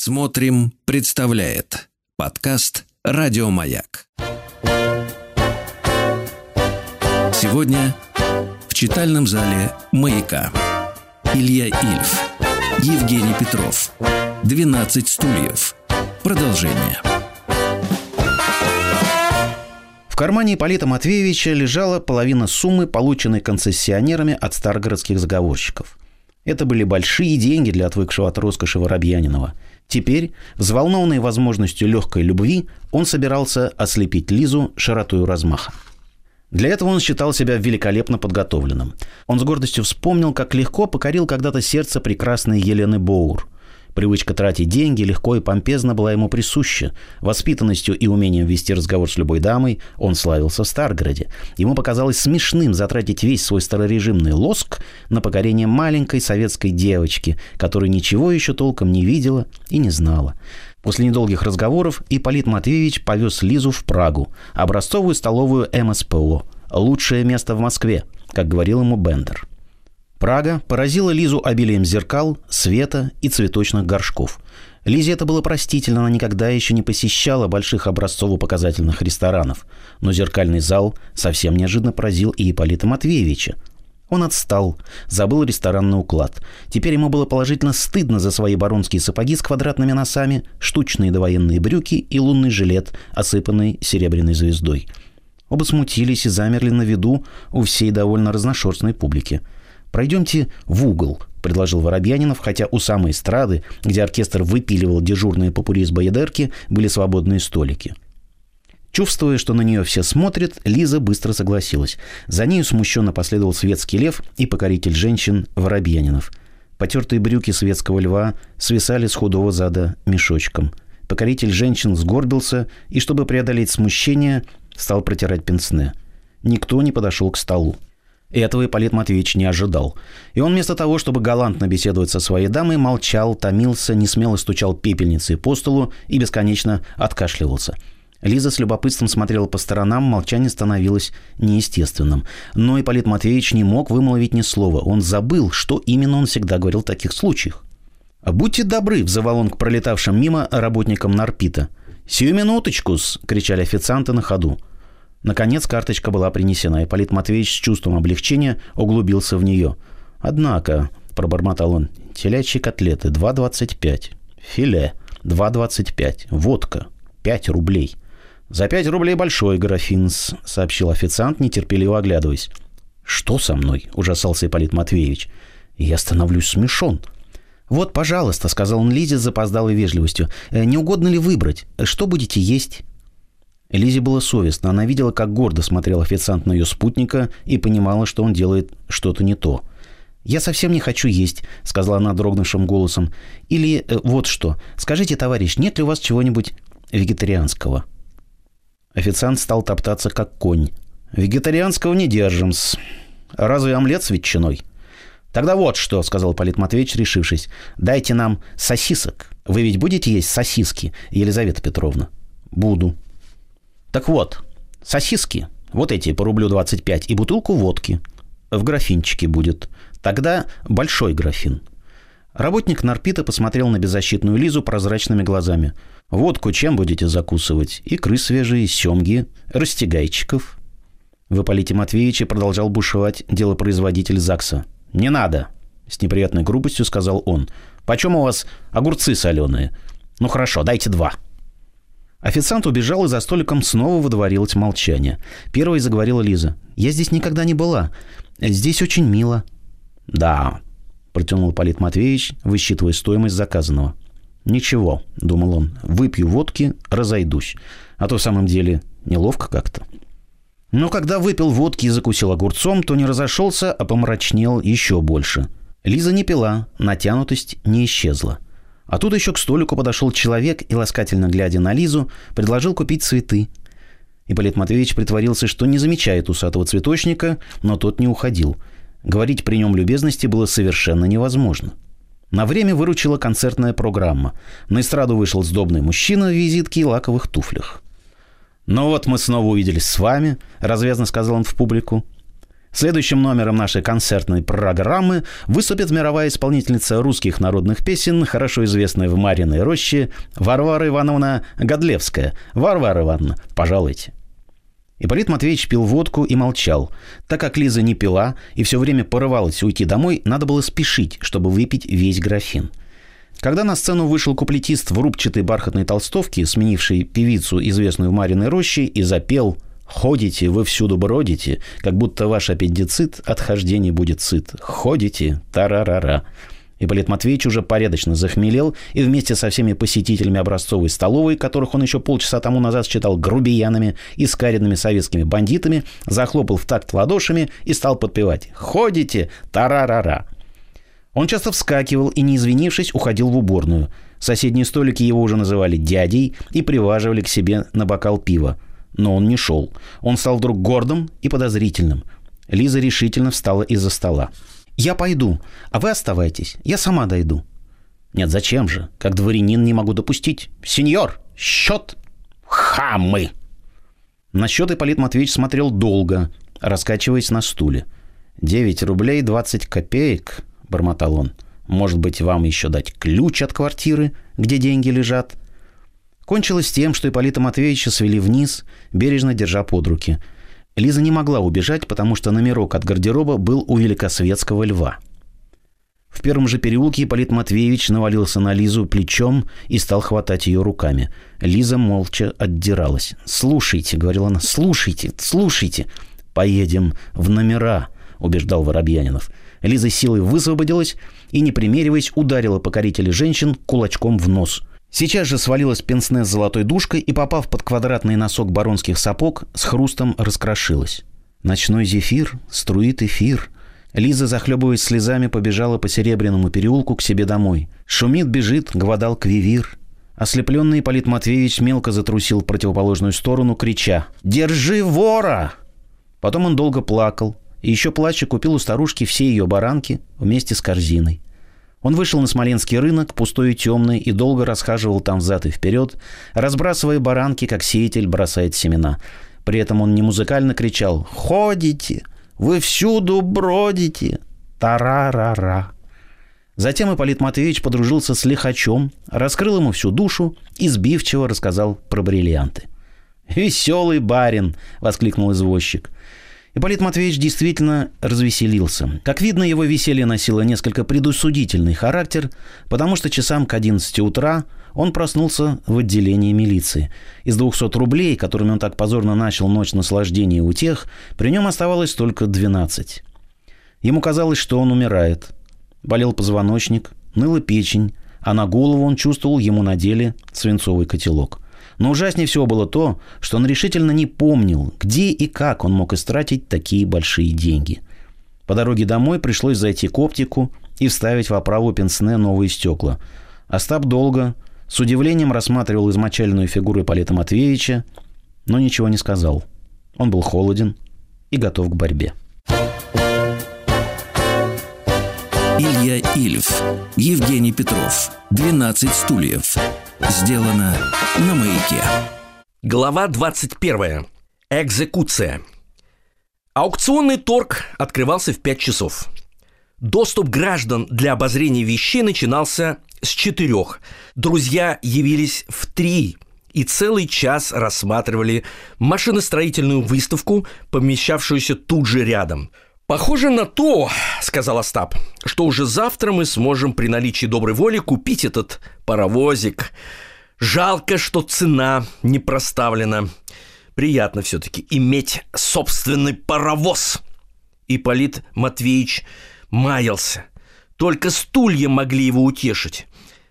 Смотрим, представляет подкаст Радиомаяк. Сегодня в читальном зале «Маяка» Илья Ильф, Евгений Петров, 12 стульев. Продолжение. В кармане Ипполита Матвеевича лежала половина суммы, полученной концессионерами от старгородских заговорщиков. Это были большие деньги для отвыкшего от роскоши Воробьянинова – Теперь, взволнованный возможностью легкой любви, он собирался ослепить Лизу широтою размаха. Для этого он считал себя великолепно подготовленным. Он с гордостью вспомнил, как легко покорил когда-то сердце прекрасной Елены Боур – Привычка тратить деньги легко и помпезно была ему присуща. Воспитанностью и умением вести разговор с любой дамой он славился в Старгороде. Ему показалось смешным затратить весь свой старорежимный лоск на покорение маленькой советской девочки, которая ничего еще толком не видела и не знала. После недолгих разговоров Ипполит Матвеевич повез Лизу в Прагу, образцовую столовую МСПО, лучшее место в Москве, как говорил ему Бендер. Прага поразила Лизу обилием зеркал, света и цветочных горшков. Лизе это было простительно, она никогда еще не посещала больших образцово-показательных ресторанов. Но зеркальный зал совсем неожиданно поразил и Ипполита Матвеевича. Он отстал, забыл ресторанный уклад. Теперь ему было положительно стыдно за свои баронские сапоги с квадратными носами, штучные довоенные брюки и лунный жилет, осыпанный серебряной звездой. Оба смутились и замерли на виду у всей довольно разношерстной публики – «Пройдемте в угол», — предложил Воробьянинов, хотя у самой эстрады, где оркестр выпиливал дежурные попури из боядерки, были свободные столики. Чувствуя, что на нее все смотрят, Лиза быстро согласилась. За нею смущенно последовал светский лев и покоритель женщин Воробьянинов. Потертые брюки светского льва свисали с худого зада мешочком. Покоритель женщин сгорбился и, чтобы преодолеть смущение, стал протирать пенсне. Никто не подошел к столу. Этого Ипполит Матвеевич не ожидал. И он вместо того, чтобы галантно беседовать со своей дамой, молчал, томился, несмело стучал пепельницей по столу и бесконечно откашливался. Лиза с любопытством смотрела по сторонам, молчание становилось неестественным. Но Ипполит Матвеевич не мог вымолвить ни слова. Он забыл, что именно он всегда говорил в таких случаях. «Будьте добры», — взывал он к пролетавшим мимо работникам Нарпита. «Сию минуточку-с!» — кричали официанты на ходу. Наконец карточка была принесена, и Полит Матвеевич с чувством облегчения углубился в нее. «Однако», — пробормотал он, — «телячьи котлеты 2,25, филе 2,25, водка 5 рублей». «За 5 рублей большой графин», — сообщил официант, нетерпеливо оглядываясь. «Что со мной?» — ужасался Ипполит Матвеевич. «Я становлюсь смешон». «Вот, пожалуйста», — сказал он Лизе с запоздалой вежливостью. «Э, «Не угодно ли выбрать? Что будете есть?» Лизе было совестно. Она видела, как гордо смотрел официант на ее спутника и понимала, что он делает что-то не то. «Я совсем не хочу есть», — сказала она дрогнувшим голосом. «Или э, вот что. Скажите, товарищ, нет ли у вас чего-нибудь вегетарианского?» Официант стал топтаться, как конь. «Вегетарианского не держим-с. Разве омлет с ветчиной?» «Тогда вот что», — сказал Полит Матвеевич, решившись. «Дайте нам сосисок. Вы ведь будете есть сосиски, Елизавета Петровна?» «Буду», так вот, сосиски, вот эти по рублю 25, и бутылку водки в графинчике будет. Тогда большой графин. Работник Нарпита посмотрел на беззащитную Лизу прозрачными глазами. «Водку чем будете закусывать? Икры свежие, семги, растягайчиков». В Ипполите Матвеевиче продолжал бушевать делопроизводитель ЗАГСа. «Не надо!» — с неприятной грубостью сказал он. «Почем у вас огурцы соленые? Ну хорошо, дайте два». Официант убежал, и за столиком снова выдворилось молчание. Первой заговорила Лиза. «Я здесь никогда не была. Здесь очень мило». «Да», — протянул Полит Матвеевич, высчитывая стоимость заказанного. «Ничего», — думал он, — «выпью водки, разойдусь. А то в самом деле неловко как-то». Но когда выпил водки и закусил огурцом, то не разошелся, а помрачнел еще больше. Лиза не пила, натянутость не исчезла. А тут еще к столику подошел человек и, ласкательно глядя на Лизу, предложил купить цветы. Ипполит Матвеевич притворился, что не замечает усатого цветочника, но тот не уходил. Говорить при нем любезности было совершенно невозможно. На время выручила концертная программа. На эстраду вышел сдобный мужчина в визитке и лаковых туфлях. «Ну вот мы снова увиделись с вами», — развязно сказал он в публику. Следующим номером нашей концертной программы выступит мировая исполнительница русских народных песен, хорошо известная в Мариной роще, Варвара Ивановна Годлевская. Варвара Ивановна, пожалуйте. Ипполит Матвеевич пил водку и молчал. Так как Лиза не пила и все время порывалась уйти домой, надо было спешить, чтобы выпить весь графин. Когда на сцену вышел куплетист в рубчатой бархатной толстовке, сменивший певицу, известную в Мариной роще, и запел «Ходите, вы всюду бродите, как будто ваш аппендицит от хождений будет сыт. Ходите, тарарара». Ипполит Матвеевич уже порядочно захмелел и вместе со всеми посетителями образцовой столовой, которых он еще полчаса тому назад считал грубиянами и скаренными советскими бандитами, захлопал в такт ладошами и стал подпевать «Ходите! Тарарара!». Он часто вскакивал и, не извинившись, уходил в уборную. Соседние столики его уже называли дядей и приваживали к себе на бокал пива. Но он не шел. Он стал вдруг гордым и подозрительным. Лиза решительно встала из-за стола. «Я пойду, а вы оставайтесь. Я сама дойду». «Нет, зачем же? Как дворянин не могу допустить. Сеньор, счет!» «Хамы!» На счет Ипполит Матвеевич смотрел долго, раскачиваясь на стуле. «Девять рублей двадцать копеек», — бормотал он. «Может быть, вам еще дать ключ от квартиры, где деньги лежат?» Кончилось тем, что Ипполита Матвеевича свели вниз, бережно держа под руки — Лиза не могла убежать, потому что номерок от гардероба был у великосветского льва. В первом же переулке Ипполит Матвеевич навалился на Лизу плечом и стал хватать ее руками. Лиза молча отдиралась. «Слушайте», — говорила она, — «слушайте, слушайте». «Поедем в номера», — убеждал Воробьянинов. Лиза силой высвободилась и, не примериваясь, ударила покорителя женщин кулачком в нос. Сейчас же свалилась пенсне с золотой душкой и, попав под квадратный носок баронских сапог, с хрустом раскрошилась. Ночной зефир, струит эфир. Лиза, захлебываясь слезами, побежала по Серебряному переулку к себе домой. Шумит, бежит, гвадал квивир. Ослепленный Полит Матвеевич мелко затрусил в противоположную сторону, крича «Держи вора!». Потом он долго плакал, и еще плача купил у старушки все ее баранки вместе с корзиной. Он вышел на Смоленский рынок, пустой и темный, и долго расхаживал там взад и вперед, разбрасывая баранки, как сеятель бросает семена. При этом он не музыкально кричал «Ходите! Вы всюду бродите! Тарарара!» Затем Ипполит Матвеевич подружился с лихачом, раскрыл ему всю душу и сбивчиво рассказал про бриллианты. «Веселый барин!» — воскликнул извозчик. Ипполит Матвеевич действительно развеселился. Как видно, его веселье носило несколько предусудительный характер, потому что часам к 11 утра он проснулся в отделении милиции. Из 200 рублей, которыми он так позорно начал ночь наслаждения у тех, при нем оставалось только 12. Ему казалось, что он умирает. Болел позвоночник, ныла печень, а на голову он чувствовал ему надели свинцовый котелок – но ужаснее всего было то, что он решительно не помнил, где и как он мог истратить такие большие деньги. По дороге домой пришлось зайти к оптику и вставить в оправу пенсне новые стекла. Остап долго, с удивлением рассматривал измочаленную фигуру Ипполита Матвеевича, но ничего не сказал. Он был холоден и готов к борьбе. Илья Ильф, Евгений Петров, 12 стульев. Сделано на маяке. Глава 21. Экзекуция. Аукционный торг открывался в 5 часов. Доступ граждан для обозрения вещей начинался с четырех. Друзья явились в три и целый час рассматривали машиностроительную выставку, помещавшуюся тут же рядом – «Похоже на то, — сказал Остап, — что уже завтра мы сможем при наличии доброй воли купить этот паровозик. Жалко, что цена не проставлена. Приятно все-таки иметь собственный паровоз». Ипполит Матвеевич маялся. Только стулья могли его утешить.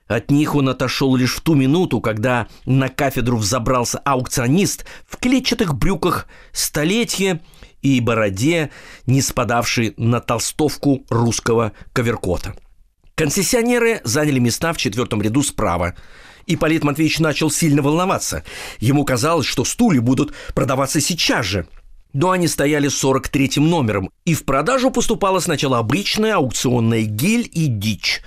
От них он отошел лишь в ту минуту, когда на кафедру взобрался аукционист в клетчатых брюках столетия и бороде, не спадавшей на толстовку русского коверкота. Концессионеры заняли места в четвертом ряду справа. И Полит Матвеевич начал сильно волноваться. Ему казалось, что стулья будут продаваться сейчас же. Но они стояли 43-м номером, и в продажу поступала сначала обычная аукционная гель и дичь.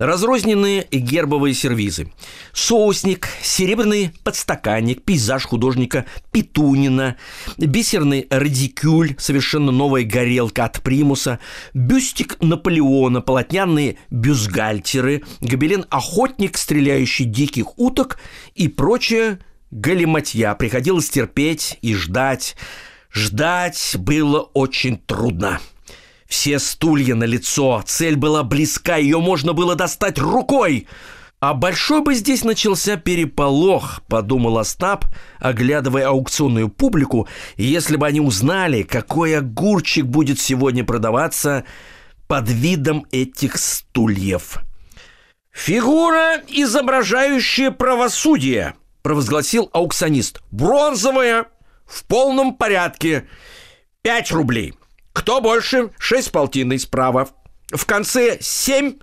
Разрозненные гербовые сервизы, соусник, серебряный подстаканник, пейзаж художника Петунина, бисерный радикюль, совершенно новая горелка от примуса, бюстик Наполеона, полотняные бюстгальтеры, гобелен «Охотник, стреляющий диких уток» и прочее галиматья. Приходилось терпеть и ждать. Ждать было очень трудно. Все стулья на лицо, цель была близка, ее можно было достать рукой. А большой бы здесь начался переполох, подумал Остап, оглядывая аукционную публику, если бы они узнали, какой огурчик будет сегодня продаваться под видом этих стульев. «Фигура, изображающая правосудие», – провозгласил аукционист. «Бронзовая, в полном порядке, пять рублей». Кто больше? Шесть полтинной справа. В конце семь.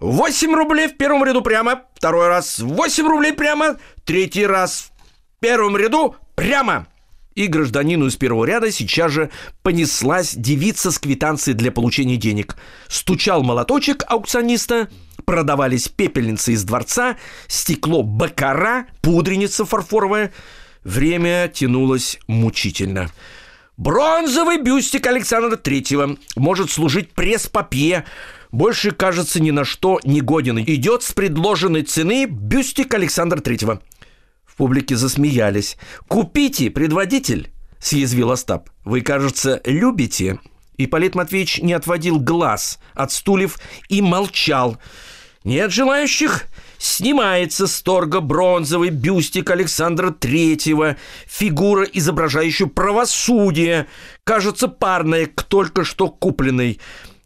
Восемь рублей в первом ряду прямо. Второй раз восемь рублей прямо. Третий раз в первом ряду прямо. И гражданину из первого ряда сейчас же понеслась девица с квитанцией для получения денег. Стучал молоточек аукциониста, продавались пепельницы из дворца, стекло бакара, пудреница фарфоровая. Время тянулось мучительно. Бронзовый бюстик Александра Третьего может служить пресс-папье. Больше, кажется, ни на что не годен. Идет с предложенной цены бюстик Александра Третьего. В публике засмеялись. «Купите, предводитель!» – съязвил Остап. «Вы, кажется, любите?» И Полит Матвеевич не отводил глаз от стульев и молчал. «Нет желающих?» Снимается с торга бронзовый бюстик Александра Третьего, фигура, изображающая правосудие, кажется, парная к только что купленной.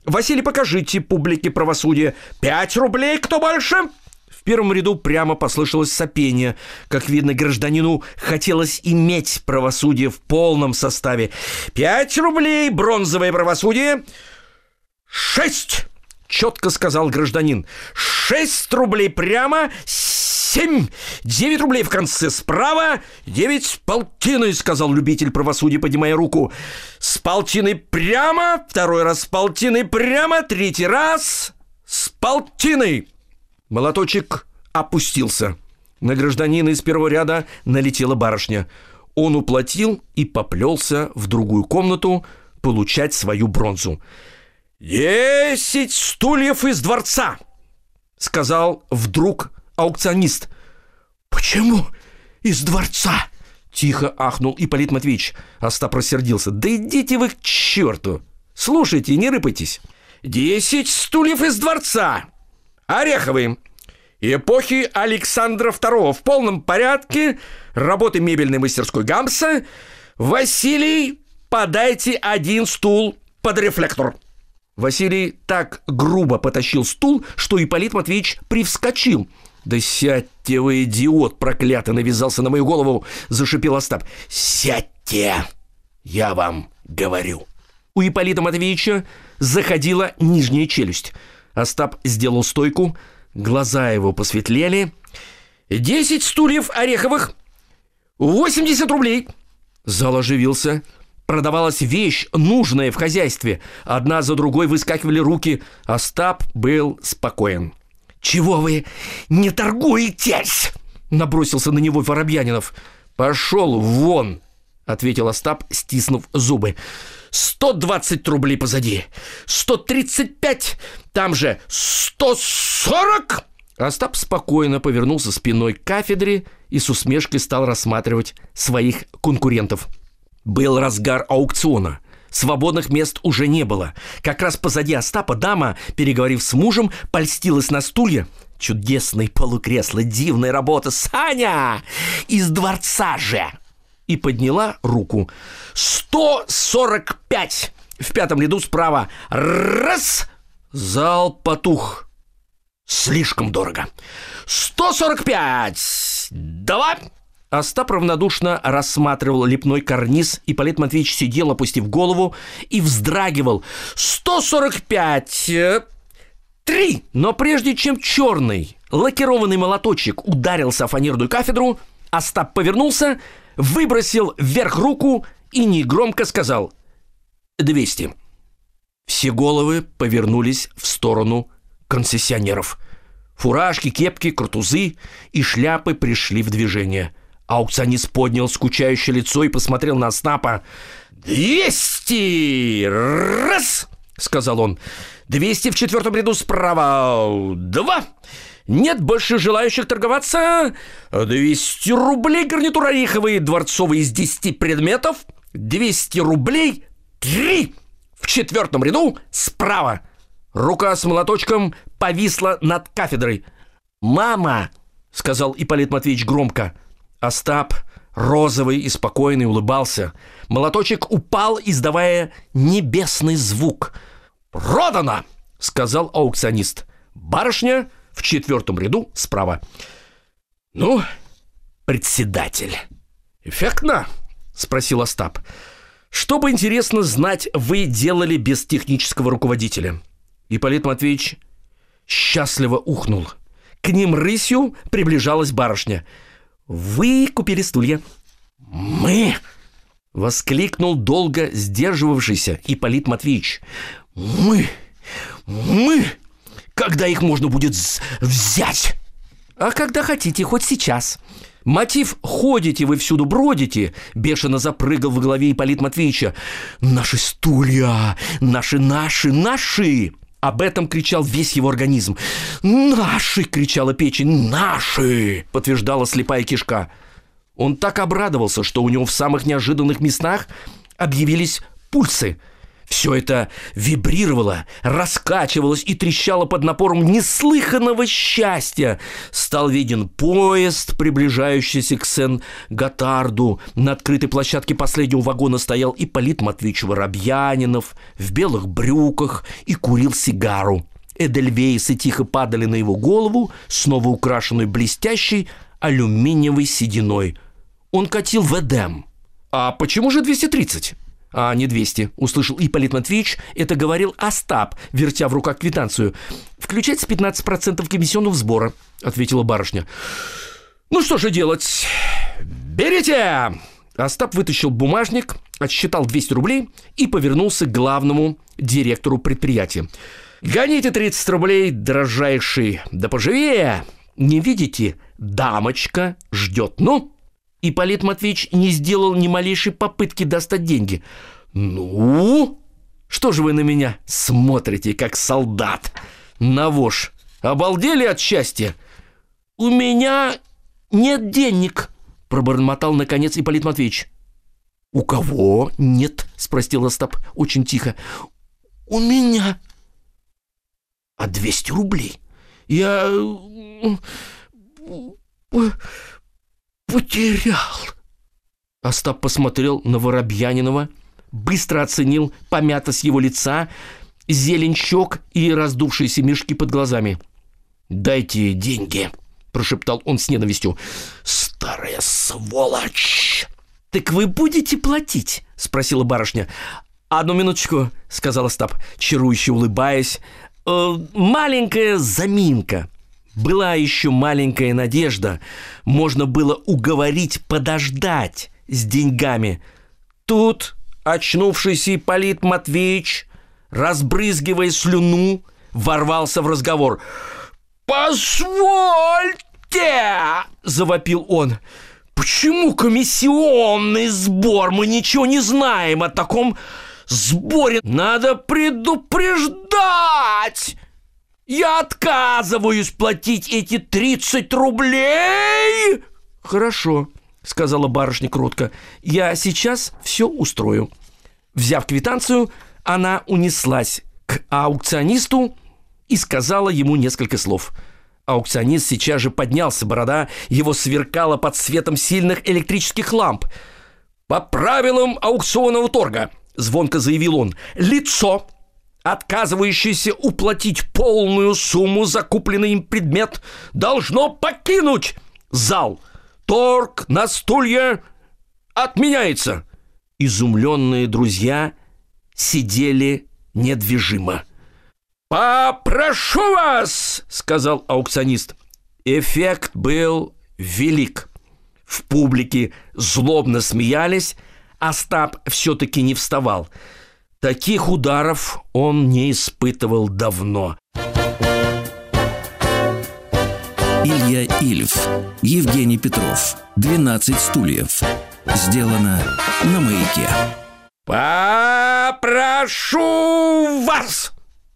Василий, покажите публике правосудие. Пять рублей, кто больше? В первом ряду прямо послышалось сопение. Как видно, гражданину хотелось иметь правосудие в полном составе. Пять рублей, бронзовое правосудие. Шесть! Четко сказал гражданин. Шесть рублей прямо, семь, девять рублей в конце справа, девять с полтиной, сказал любитель правосудия, поднимая руку. С полтиной прямо, второй раз с полтиной прямо, третий раз с полтиной. Молоточек опустился. На гражданина из первого ряда налетела барышня. Он уплатил и поплелся в другую комнату получать свою бронзу. «Десять стульев из дворца!» — сказал вдруг аукционист. «Почему из дворца?» — тихо ахнул Ипполит Матвеевич. Остап рассердился. «Да идите вы к черту! Слушайте, не рыпайтесь. Десять стульев из дворца! Ореховые!» Эпохи Александра II в полном порядке, работы мебельной мастерской Гамса. Василий, подайте один стул под рефлектор. Василий так грубо потащил стул, что Ипполит Матвеевич привскочил. «Да сядьте вы, идиот проклятый!» навязался на мою голову, зашипел Остап. «Сядьте! Я вам говорю!» У Ипполита Матвеевича заходила нижняя челюсть. Остап сделал стойку, глаза его посветлели. «Десять стульев ореховых! Восемьдесят рублей!» Зал оживился – продавалась вещь, нужная в хозяйстве. Одна за другой выскакивали руки. Остап был спокоен. «Чего вы не торгуетесь?» Набросился на него Воробьянинов. «Пошел вон!» — ответил Остап, стиснув зубы. «Сто двадцать рублей позади! Сто тридцать пять! Там же сто сорок!» Остап спокойно повернулся спиной к кафедре и с усмешкой стал рассматривать своих конкурентов. Был разгар аукциона. Свободных мест уже не было. Как раз позади Остапа дама, переговорив с мужем, польстилась на стулья. Чудесные полукресла, дивная работа. Саня! Из дворца же! И подняла руку. «Сто сорок пять!» В пятом ряду справа. Раз! Зал потух. Слишком дорого. «Сто сорок пять!» «Два!» Остап равнодушно рассматривал лепной карниз, и Полит Матвеевич сидел, опустив голову, и вздрагивал. «Сто сорок пять! Три!» Но прежде чем черный лакированный молоточек ударился о фанерную кафедру, Остап повернулся, выбросил вверх руку и негромко сказал «Двести». Все головы повернулись в сторону концессионеров. Фуражки, кепки, картузы и шляпы пришли в движение. Аукционист поднял скучающее лицо и посмотрел на Снапа. «Двести! Раз!» — сказал он. «Двести в четвертом ряду справа! Два! Нет больше желающих торговаться? Двести рублей гарнитур ореховые, дворцовые из десяти предметов. Двести рублей три! В четвертом ряду справа!» Рука с молоточком повисла над кафедрой. «Мама!» — сказал Ипполит Матвеевич громко. Остап, розовый и спокойный, улыбался. Молоточек упал, издавая небесный звук. «Продано!» — сказал аукционист. «Барышня в четвертом ряду справа». «Ну, председатель». «Эффектно?» — спросил Остап. «Что бы интересно знать, вы делали без технического руководителя?» Ипполит Матвеевич счастливо ухнул. К ним рысью приближалась барышня. «Вы купили стулья». «Мы!» — воскликнул долго сдерживавшийся Ипполит Матвеевич. «Мы! Мы! Когда их можно будет взять?» «А когда хотите, хоть сейчас», Мотив «ходите вы всюду бродите» бешено запрыгал в голове Ипполит Матвеевича. «Наши стулья! Наши, наши, наши!» Об этом кричал весь его организм. «Наши!» — кричала печень. «Наши!» — подтверждала слепая кишка. Он так обрадовался, что у него в самых неожиданных местах объявились пульсы. Все это вибрировало, раскачивалось и трещало под напором неслыханного счастья. Стал виден поезд, приближающийся к Сен-Готарду. На открытой площадке последнего вагона стоял Ипполит Матвеевич Воробьянинов в белых брюках и курил сигару. Эдельвейсы тихо падали на его голову, снова украшенную блестящей алюминиевой сединой. Он катил в Эдем. «А почему же 230?» А не 200, услышал Ипполит Матвеевич, это говорил Остап, вертя в руках квитанцию. «Включать с 15% комиссионного сбора», — ответила барышня. «Ну что же делать? Берите!» Остап вытащил бумажник, отсчитал 200 рублей и повернулся к главному директору предприятия. «Гоните 30 рублей, дорожайший, да поживее! Не видите, дамочка ждет, ну!» И Полит Матвеевич не сделал ни малейшей попытки достать деньги. «Ну? Что же вы на меня смотрите, как солдат? На вож. Обалдели от счастья?» «У меня нет денег», — пробормотал наконец Ипполит Матвеевич. «У кого нет?» — спросил Остап очень тихо. «У меня». «А двести рублей?» «Я потерял. Остап посмотрел на Воробьянинова, быстро оценил помятость его лица, зелень щек и раздувшиеся мешки под глазами. «Дайте деньги», — прошептал он с ненавистью. «Старая сволочь!» «Так вы будете платить?» — спросила барышня. «Одну минуточку», — сказал Остап, чарующе улыбаясь. «Э, «Маленькая заминка». Была еще маленькая надежда. Можно было уговорить подождать с деньгами. Тут очнувшийся Ипполит Матвеевич, разбрызгивая слюну, ворвался в разговор. «Позвольте!» – завопил он. «Почему комиссионный сбор? Мы ничего не знаем о таком сборе. Надо предупреждать!» Я отказываюсь платить эти 30 рублей!» «Хорошо», — сказала барышня кротко. «Я сейчас все устрою». Взяв квитанцию, она унеслась к аукционисту и сказала ему несколько слов. Аукционист сейчас же поднялся, борода его сверкала под светом сильных электрических ламп. «По правилам аукционного торга», — звонко заявил он, — «лицо, отказывающийся уплатить полную сумму за купленный им предмет, должно покинуть зал. Торг на стулья отменяется. Изумленные друзья сидели недвижимо. «Попрошу вас!» — сказал аукционист. Эффект был велик. В публике злобно смеялись, Остап все-таки не вставал — Таких ударов он не испытывал давно. Илья Ильф, Евгений Петров, 12 стульев. Сделано на маяке. «Попрошу вас!»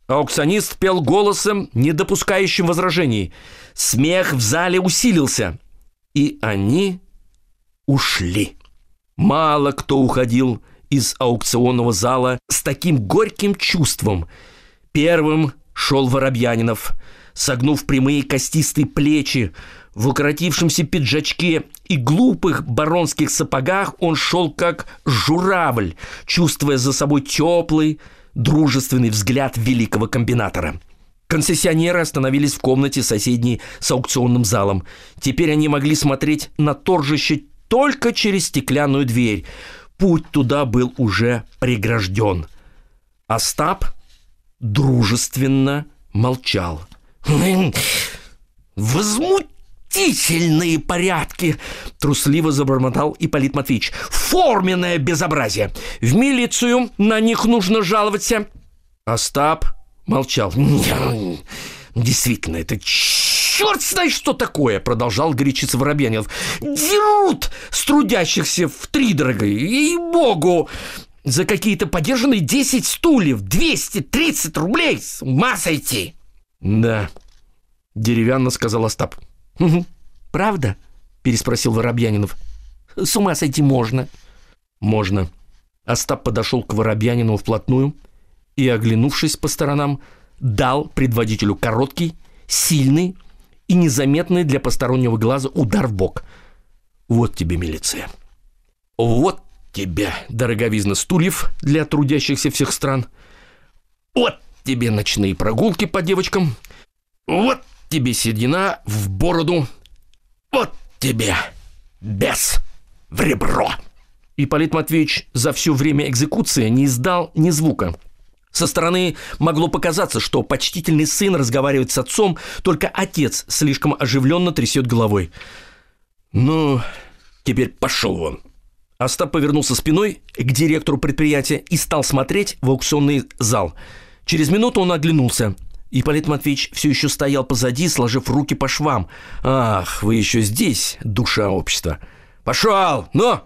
Аукционист пел голосом, не допускающим возражений. Смех в зале усилился. И они ушли. Мало кто уходил из аукционного зала с таким горьким чувством. Первым шел Воробьянинов, согнув прямые костистые плечи, в укоротившемся пиджачке и глупых баронских сапогах он шел как журавль, чувствуя за собой теплый, дружественный взгляд великого комбинатора. Концессионеры остановились в комнате соседней с аукционным залом. Теперь они могли смотреть на торжище только через стеклянную дверь. Путь туда был уже прегражден. Остап дружественно молчал. «Возмутительные порядки!» Трусливо забормотал Ипполит Матвеевич. «Форменное безобразие! В милицию на них нужно жаловаться!» Остап молчал. «Действительно, это черт знает, что такое!» Продолжал горячиться Воробьянинов. «Дерут с трудящихся в три дорога, ей-богу! За какие-то подержанные 10 стульев, 230 рублей! С ума сойти!» «Да», — деревянно сказал Остап. «Правда?» — переспросил Воробьянинов. «С ума сойти можно». «Можно». Остап подошел к Воробьянину вплотную и, оглянувшись по сторонам, дал предводителю короткий, сильный и незаметный для постороннего глаза удар в бок. «Вот тебе милиция. Вот тебе дороговизна стульев для трудящихся всех стран. Вот тебе ночные прогулки по девочкам. Вот тебе седина в бороду. Вот тебе бес в ребро. Ипполит Матвеевич за все время экзекуции не издал ни звука. Со стороны могло показаться, что почтительный сын разговаривает с отцом, только отец слишком оживленно трясет головой. «Ну, теперь пошел вон», Остап повернулся спиной к директору предприятия и стал смотреть в аукционный зал. Через минуту он оглянулся. Ипполит Матвеевич все еще стоял позади, сложив руки по швам. «Ах, вы еще здесь, душа общества!» «Пошел! Ну!»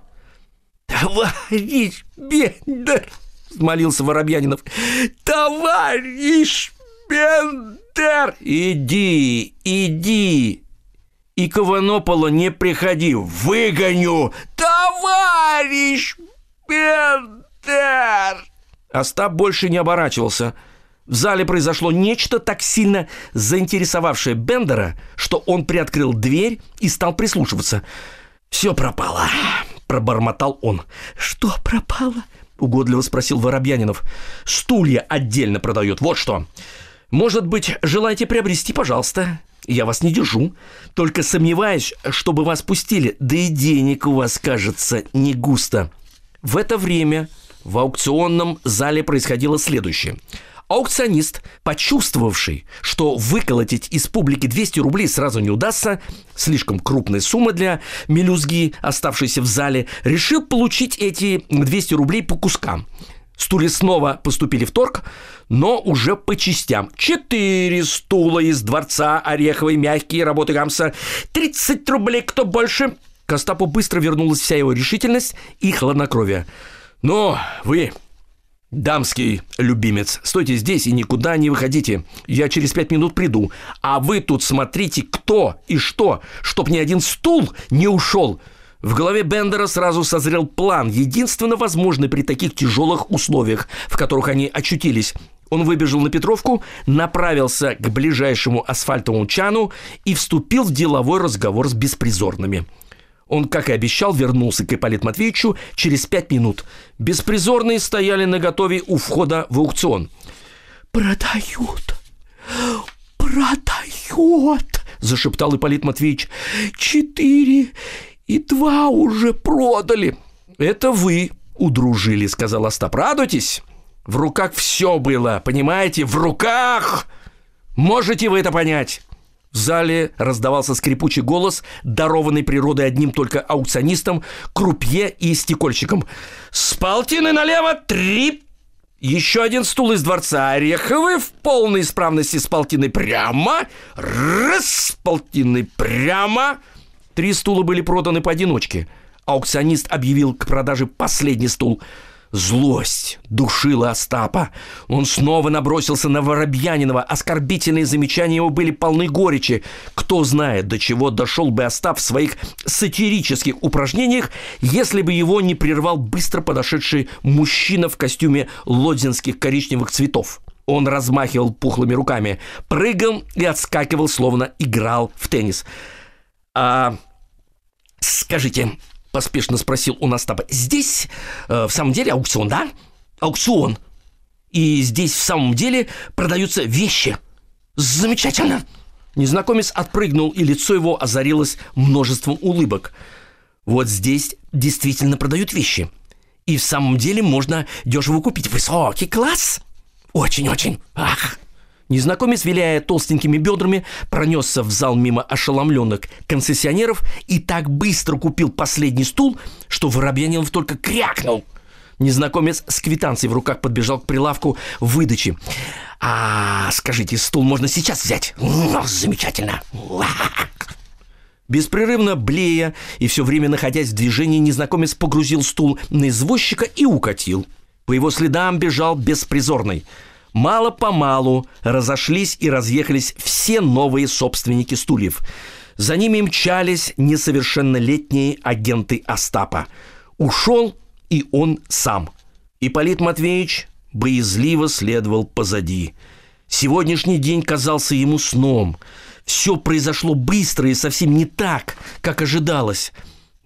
«Товарищ Бендер!» — смолился Воробьянинов. «Товарищ Бендер!» «Иди, иди!» и к Иванополу не приходи, выгоню! Товарищ Бендер! Остап больше не оборачивался. В зале произошло нечто так сильно заинтересовавшее Бендера, что он приоткрыл дверь и стал прислушиваться. «Все пропало», — пробормотал он. «Что пропало?» — угодливо спросил Воробьянинов. «Стулья отдельно продает, вот что. Может быть, желаете приобрести, пожалуйста. Я вас не держу. Только сомневаюсь, чтобы вас пустили. Да и денег у вас, кажется, не густо. В это время в аукционном зале происходило следующее. Аукционист, почувствовавший, что выколотить из публики 200 рублей сразу не удастся, слишком крупная сумма для мелюзги, оставшейся в зале, решил получить эти 200 рублей по кускам – Стулья снова поступили в торг, но уже по частям. Четыре стула из дворца, ореховые, мягкие, работы Гамса. Тридцать рублей, кто больше? К Остапу быстро вернулась вся его решительность и хладнокровие. «Ну, вы, дамский любимец, стойте здесь и никуда не выходите. Я через пять минут приду. А вы тут смотрите, кто и что, чтоб ни один стул не ушел. В голове Бендера сразу созрел план, единственно возможный при таких тяжелых условиях, в которых они очутились. Он выбежал на Петровку, направился к ближайшему асфальтовому чану и вступил в деловой разговор с беспризорными. Он, как и обещал, вернулся к Ипполит Матвеевичу через пять минут. Беспризорные стояли на готове у входа в аукцион. «Продают! Продает!» – зашептал Ипполит Матвеевич. «Четыре и два уже продали. Это вы удружили, сказал Остап. Радуйтесь. В руках все было, понимаете? В руках! Можете вы это понять? В зале раздавался скрипучий голос, дарованный природой одним только аукционистом, крупье и стекольщиком. «С полтины налево три!» Еще один стул из дворца Ореховый в полной исправности с полтиной прямо. Раз, полтиной прямо. Три стула были проданы поодиночке. Аукционист объявил к продаже последний стул – Злость душила Остапа. Он снова набросился на Воробьянинова. Оскорбительные замечания его были полны горечи. Кто знает, до чего дошел бы Остап в своих сатирических упражнениях, если бы его не прервал быстро подошедший мужчина в костюме лодзинских коричневых цветов. Он размахивал пухлыми руками, прыгал и отскакивал, словно играл в теннис. «А, скажите, поспешно спросил у Остапа. «Здесь э, в самом деле аукцион, да? Аукцион. И здесь в самом деле продаются вещи. Замечательно!» Незнакомец отпрыгнул, и лицо его озарилось множеством улыбок. «Вот здесь действительно продают вещи. И в самом деле можно дешево купить высокий класс. Очень-очень. Ах!» Незнакомец, виляя толстенькими бедрами, пронесся в зал мимо ошеломленных концессионеров и так быстро купил последний стул, что Воробьянинов только крякнул. Незнакомец с квитанцией в руках подбежал к прилавку выдачи. «А, скажите, стул можно сейчас взять?» ну, «Замечательно!» Беспрерывно блея и все время находясь в движении, незнакомец погрузил стул на извозчика и укатил. По его следам бежал беспризорный – Мало-помалу разошлись и разъехались все новые собственники стульев. За ними мчались несовершеннолетние агенты Остапа. Ушел и он сам. Ипполит Матвеевич боязливо следовал позади. Сегодняшний день казался ему сном. Все произошло быстро и совсем не так, как ожидалось.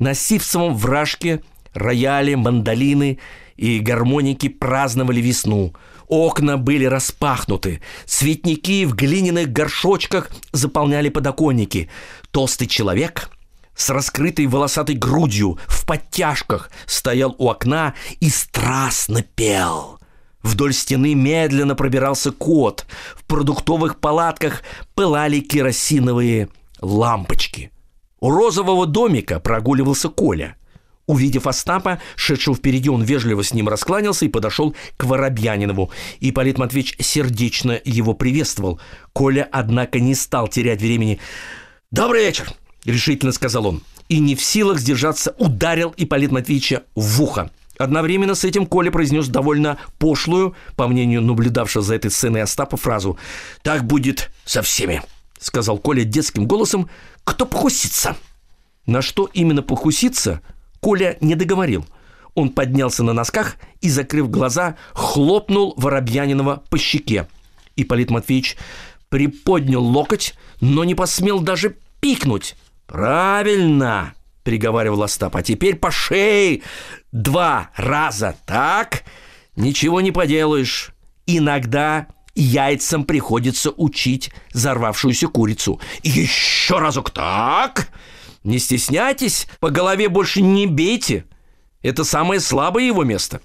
На Сивцевом вражке рояли, мандолины и гармоники праздновали весну – Окна были распахнуты, цветники в глиняных горшочках заполняли подоконники. Толстый человек с раскрытой волосатой грудью в подтяжках стоял у окна и страстно пел. Вдоль стены медленно пробирался кот. В продуктовых палатках пылали керосиновые лампочки. У розового домика прогуливался Коля. Увидев Остапа, шедшего впереди, он вежливо с ним раскланялся и подошел к Воробьянинову. И Полит Матвеевич сердечно его приветствовал. Коля, однако, не стал терять времени. «Добрый вечер!» – решительно сказал он. И не в силах сдержаться, ударил Ипполит Матвеевича в ухо. Одновременно с этим Коля произнес довольно пошлую, по мнению наблюдавшего за этой сценой Остапа, фразу «Так будет со всеми», — сказал Коля детским голосом, «кто покусится». На что именно покуситься – Коля не договорил. Он поднялся на носках и, закрыв глаза, хлопнул Воробьянинова по щеке. Ипполит Матвеевич приподнял локоть, но не посмел даже пикнуть. «Правильно!» — приговаривал Остап. «А теперь по шее два раза, так? Ничего не поделаешь. Иногда яйцам приходится учить взорвавшуюся курицу. Еще разок так!» Не стесняйтесь, по голове больше не бейте. Это самое слабое его место.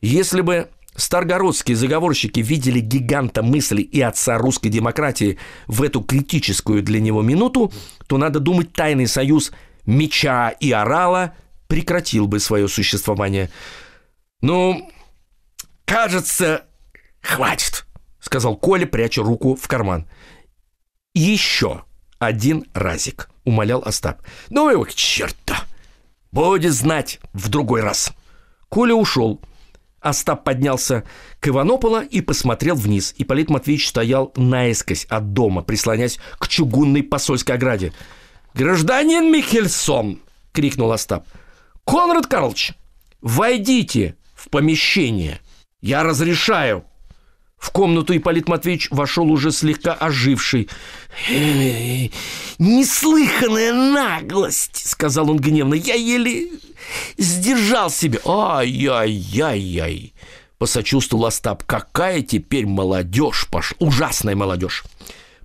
Если бы старгородские заговорщики видели гиганта мысли и отца русской демократии в эту критическую для него минуту, то, надо думать, тайный союз меча и орала прекратил бы свое существование. «Ну, кажется, хватит», — сказал Коля, пряча руку в карман. «Еще один разик» умолял Остап. «Ну его к черту! Будет знать в другой раз!» Коля ушел. Остап поднялся к Иванопола и посмотрел вниз. И Полит Матвеевич стоял наискось от дома, прислонясь к чугунной посольской ограде. «Гражданин Михельсон!» — крикнул Остап. «Конрад Карлович, войдите в помещение. Я разрешаю!» В комнату Ипполит Матвеевич вошел уже слегка оживший. «Неслыханная наглость!» — сказал он гневно. «Я еле сдержал себя». «Ай-яй-яй-яй!» — посочувствовал Остап. «Какая теперь молодежь пошла! Ужасная молодежь!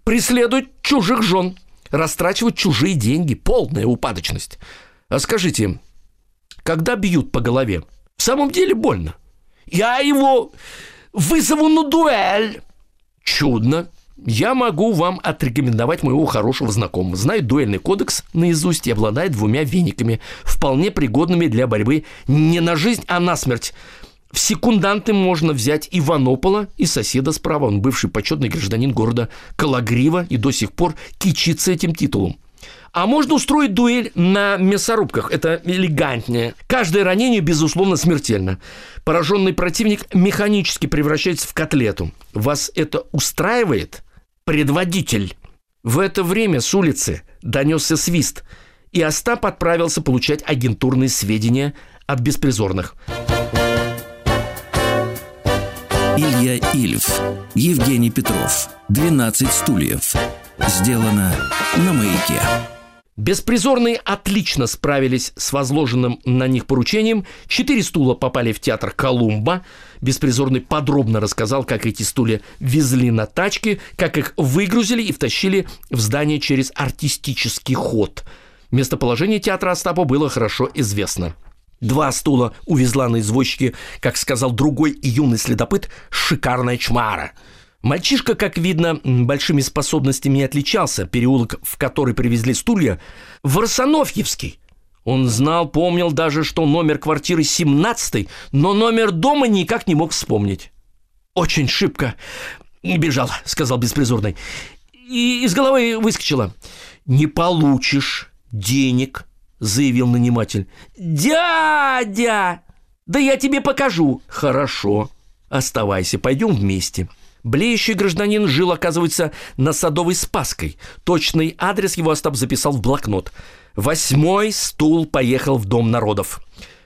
Преследует чужих жен, растрачивать чужие деньги. Полная упадочность. А скажите, когда бьют по голове, в самом деле больно? Я его Вызову на дуэль!» «Чудно!» Я могу вам отрекомендовать моего хорошего знакомого. Знает дуэльный кодекс наизусть и обладает двумя вениками, вполне пригодными для борьбы не на жизнь, а на смерть. В секунданты можно взять Иванопола и соседа справа. Он бывший почетный гражданин города Калагрива и до сих пор кичится этим титулом. А можно устроить дуэль на мясорубках. Это элегантнее. Каждое ранение, безусловно, смертельно. Пораженный противник механически превращается в котлету. Вас это устраивает? Предводитель. В это время с улицы донесся свист, и Остап отправился получать агентурные сведения от беспризорных. Илья Ильф, Евгений Петров, 12 стульев. Сделано на маяке. Беспризорные отлично справились с возложенным на них поручением. Четыре стула попали в театр «Колумба». Беспризорный подробно рассказал, как эти стулья везли на тачке, как их выгрузили и втащили в здание через артистический ход. Местоположение театра Остапа было хорошо известно. Два стула увезла на извозчике, как сказал другой юный следопыт, шикарная чмара – Мальчишка, как видно, большими способностями отличался. Переулок, в который привезли стулья, Варсонофьевский. Он знал, помнил даже, что номер квартиры 17 но номер дома никак не мог вспомнить. «Очень шибко бежал», — сказал беспризорный. И из головы выскочила. «Не получишь денег», — заявил наниматель. «Дядя! Да я тебе покажу!» «Хорошо, оставайся, пойдем вместе». Блеющий гражданин жил, оказывается, на Садовой Спаской. Точный адрес его Остап записал в блокнот. Восьмой стул поехал в Дом народов.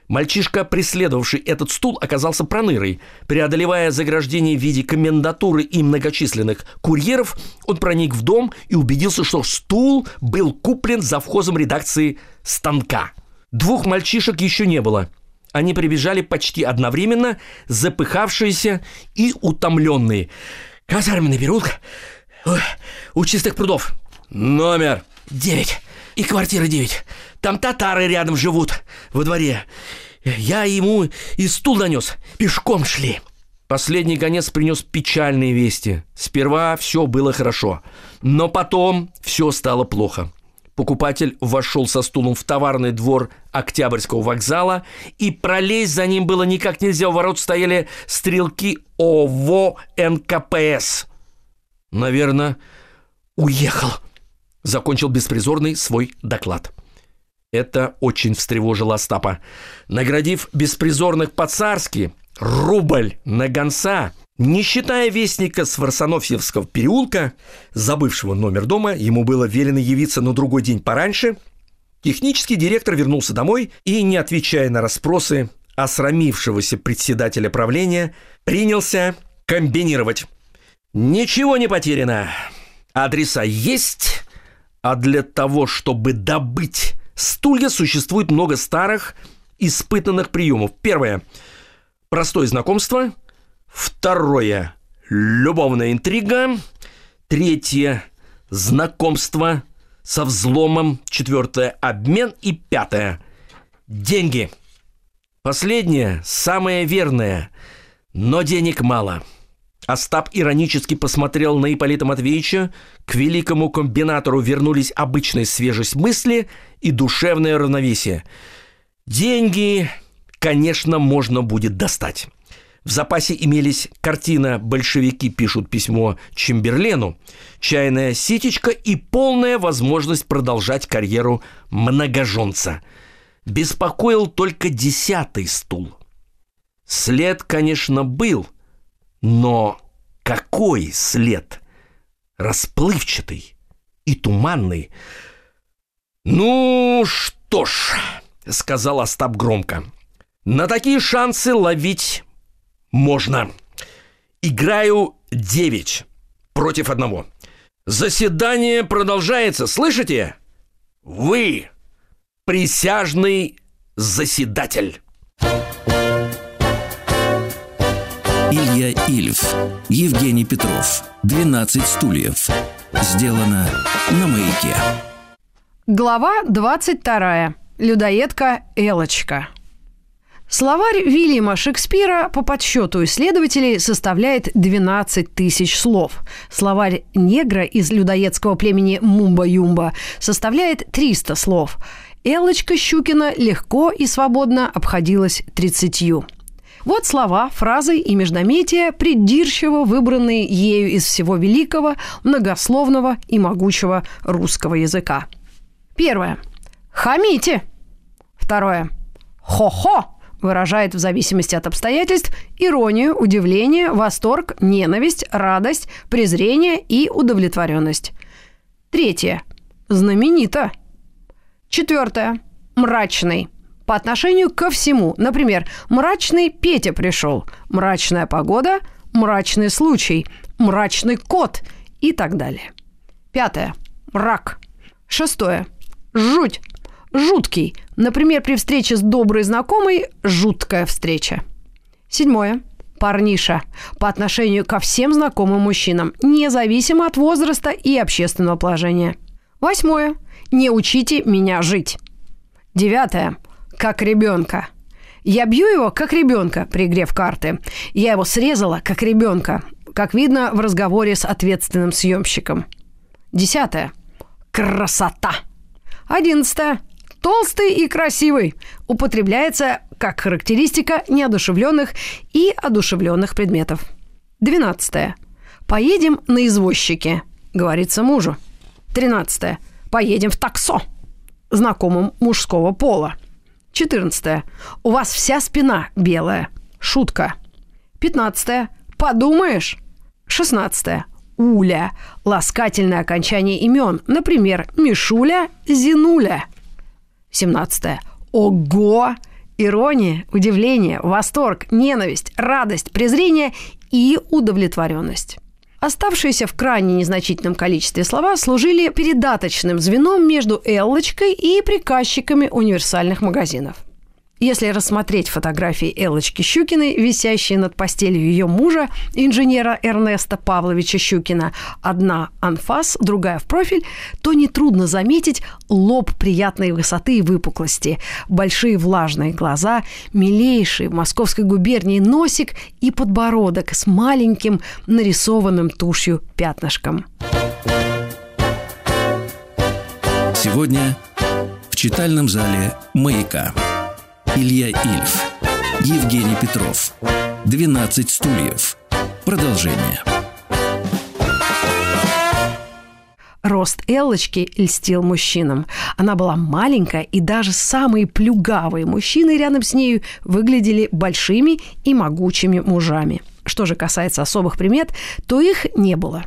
Мальчишка, преследовавший этот стул, оказался пронырой. Преодолевая заграждение в виде комендатуры и многочисленных курьеров, он проник в дом и убедился, что стул был куплен за вхозом редакции «Станка». Двух мальчишек еще не было. Они прибежали почти одновременно, запыхавшиеся и утомленные. Казарменный переулок у чистых прудов. Номер девять. И квартира девять. Там татары рядом живут во дворе. Я ему и стул нанес. Пешком шли. Последний гонец принес печальные вести. Сперва все было хорошо, но потом все стало плохо. Покупатель вошел со стулом в товарный двор Октябрьского вокзала, и пролезть за ним было никак нельзя. У ворот стояли стрелки ОВО НКПС. Наверное, уехал, закончил беспризорный свой доклад. Это очень встревожило Остапа. Наградив беспризорных по-царски, рубль на гонца, не считая вестника с Варсонофьевского переулка, забывшего номер дома, ему было велено явиться на другой день пораньше. Технический директор вернулся домой и, не отвечая на расспросы осрамившегося председателя правления, принялся комбинировать. Ничего не потеряно. Адреса есть, а для того, чтобы добыть стулья, существует много старых испытанных приемов. Первое – простое знакомство – Второе – любовная интрига. Третье – знакомство со взломом. Четвертое – обмен. И пятое – деньги. Последнее – самое верное, но денег мало. Остап иронически посмотрел на Ипполита Матвеевича. К великому комбинатору вернулись обычная свежесть мысли и душевное равновесие. Деньги, конечно, можно будет достать. В запасе имелись картина «Большевики пишут письмо Чемберлену», чайная ситечка и полная возможность продолжать карьеру многоженца. Беспокоил только десятый стул. След, конечно, был, но какой след? Расплывчатый и туманный. «Ну что ж», — сказал Остап громко, — «на такие шансы ловить можно. Играю 9 против одного. Заседание продолжается, слышите? Вы присяжный заседатель. Илья Ильф, Евгений Петров, 12 стульев. Сделано на маяке. Глава 22. Людоедка Элочка. Словарь Вильяма Шекспира по подсчету исследователей составляет 12 тысяч слов. Словарь негра из людоедского племени Мумба-Юмба составляет 300 слов. Элочка Щукина легко и свободно обходилась 30. Вот слова, фразы и междометия, придирчиво выбранные ею из всего великого, многословного и могучего русского языка. Первое. Хамите. Второе. Хо-хо выражает в зависимости от обстоятельств иронию, удивление, восторг, ненависть, радость, презрение и удовлетворенность. Третье. Знаменито. Четвертое. Мрачный. По отношению ко всему. Например, мрачный Петя пришел, мрачная погода, мрачный случай, мрачный кот и так далее. Пятое. Рак. Шестое. Жуть. Жуткий. Например, при встрече с доброй знакомой – жуткая встреча. Седьмое. Парниша. По отношению ко всем знакомым мужчинам, независимо от возраста и общественного положения. Восьмое. Не учите меня жить. Девятое. Как ребенка. Я бью его, как ребенка, при игре в карты. Я его срезала, как ребенка. Как видно в разговоре с ответственным съемщиком. Десятое. Красота. Одиннадцатое. Толстый и красивый. Употребляется как характеристика неодушевленных и одушевленных предметов. Двенадцатое. Поедем на извозчике, говорится мужу. Тринадцатое. Поедем в таксо, знакомым мужского пола. Четырнадцатое. У вас вся спина белая. Шутка. Пятнадцатое. Подумаешь. Шестнадцатое. Уля. Ласкательное окончание имен. Например, Мишуля, Зинуля. 17. Ого! Ирония, удивление, восторг, ненависть, радость, презрение и удовлетворенность. Оставшиеся в крайне незначительном количестве слова служили передаточным звеном между Эллочкой и приказчиками универсальных магазинов – если рассмотреть фотографии Эллочки Щукиной, висящие над постелью ее мужа, инженера Эрнеста Павловича Щукина, одна анфас, другая в профиль, то нетрудно заметить лоб приятной высоты и выпуклости, большие влажные глаза, милейший в Московской губернии носик и подбородок с маленьким нарисованным тушью пятнышком. Сегодня в читальном зале «Маяка». Илья Ильф, Евгений Петров. 12 стульев. Продолжение. Рост Эллочки льстил мужчинам. Она была маленькая, и даже самые плюгавые мужчины рядом с нею выглядели большими и могучими мужами. Что же касается особых примет, то их не было.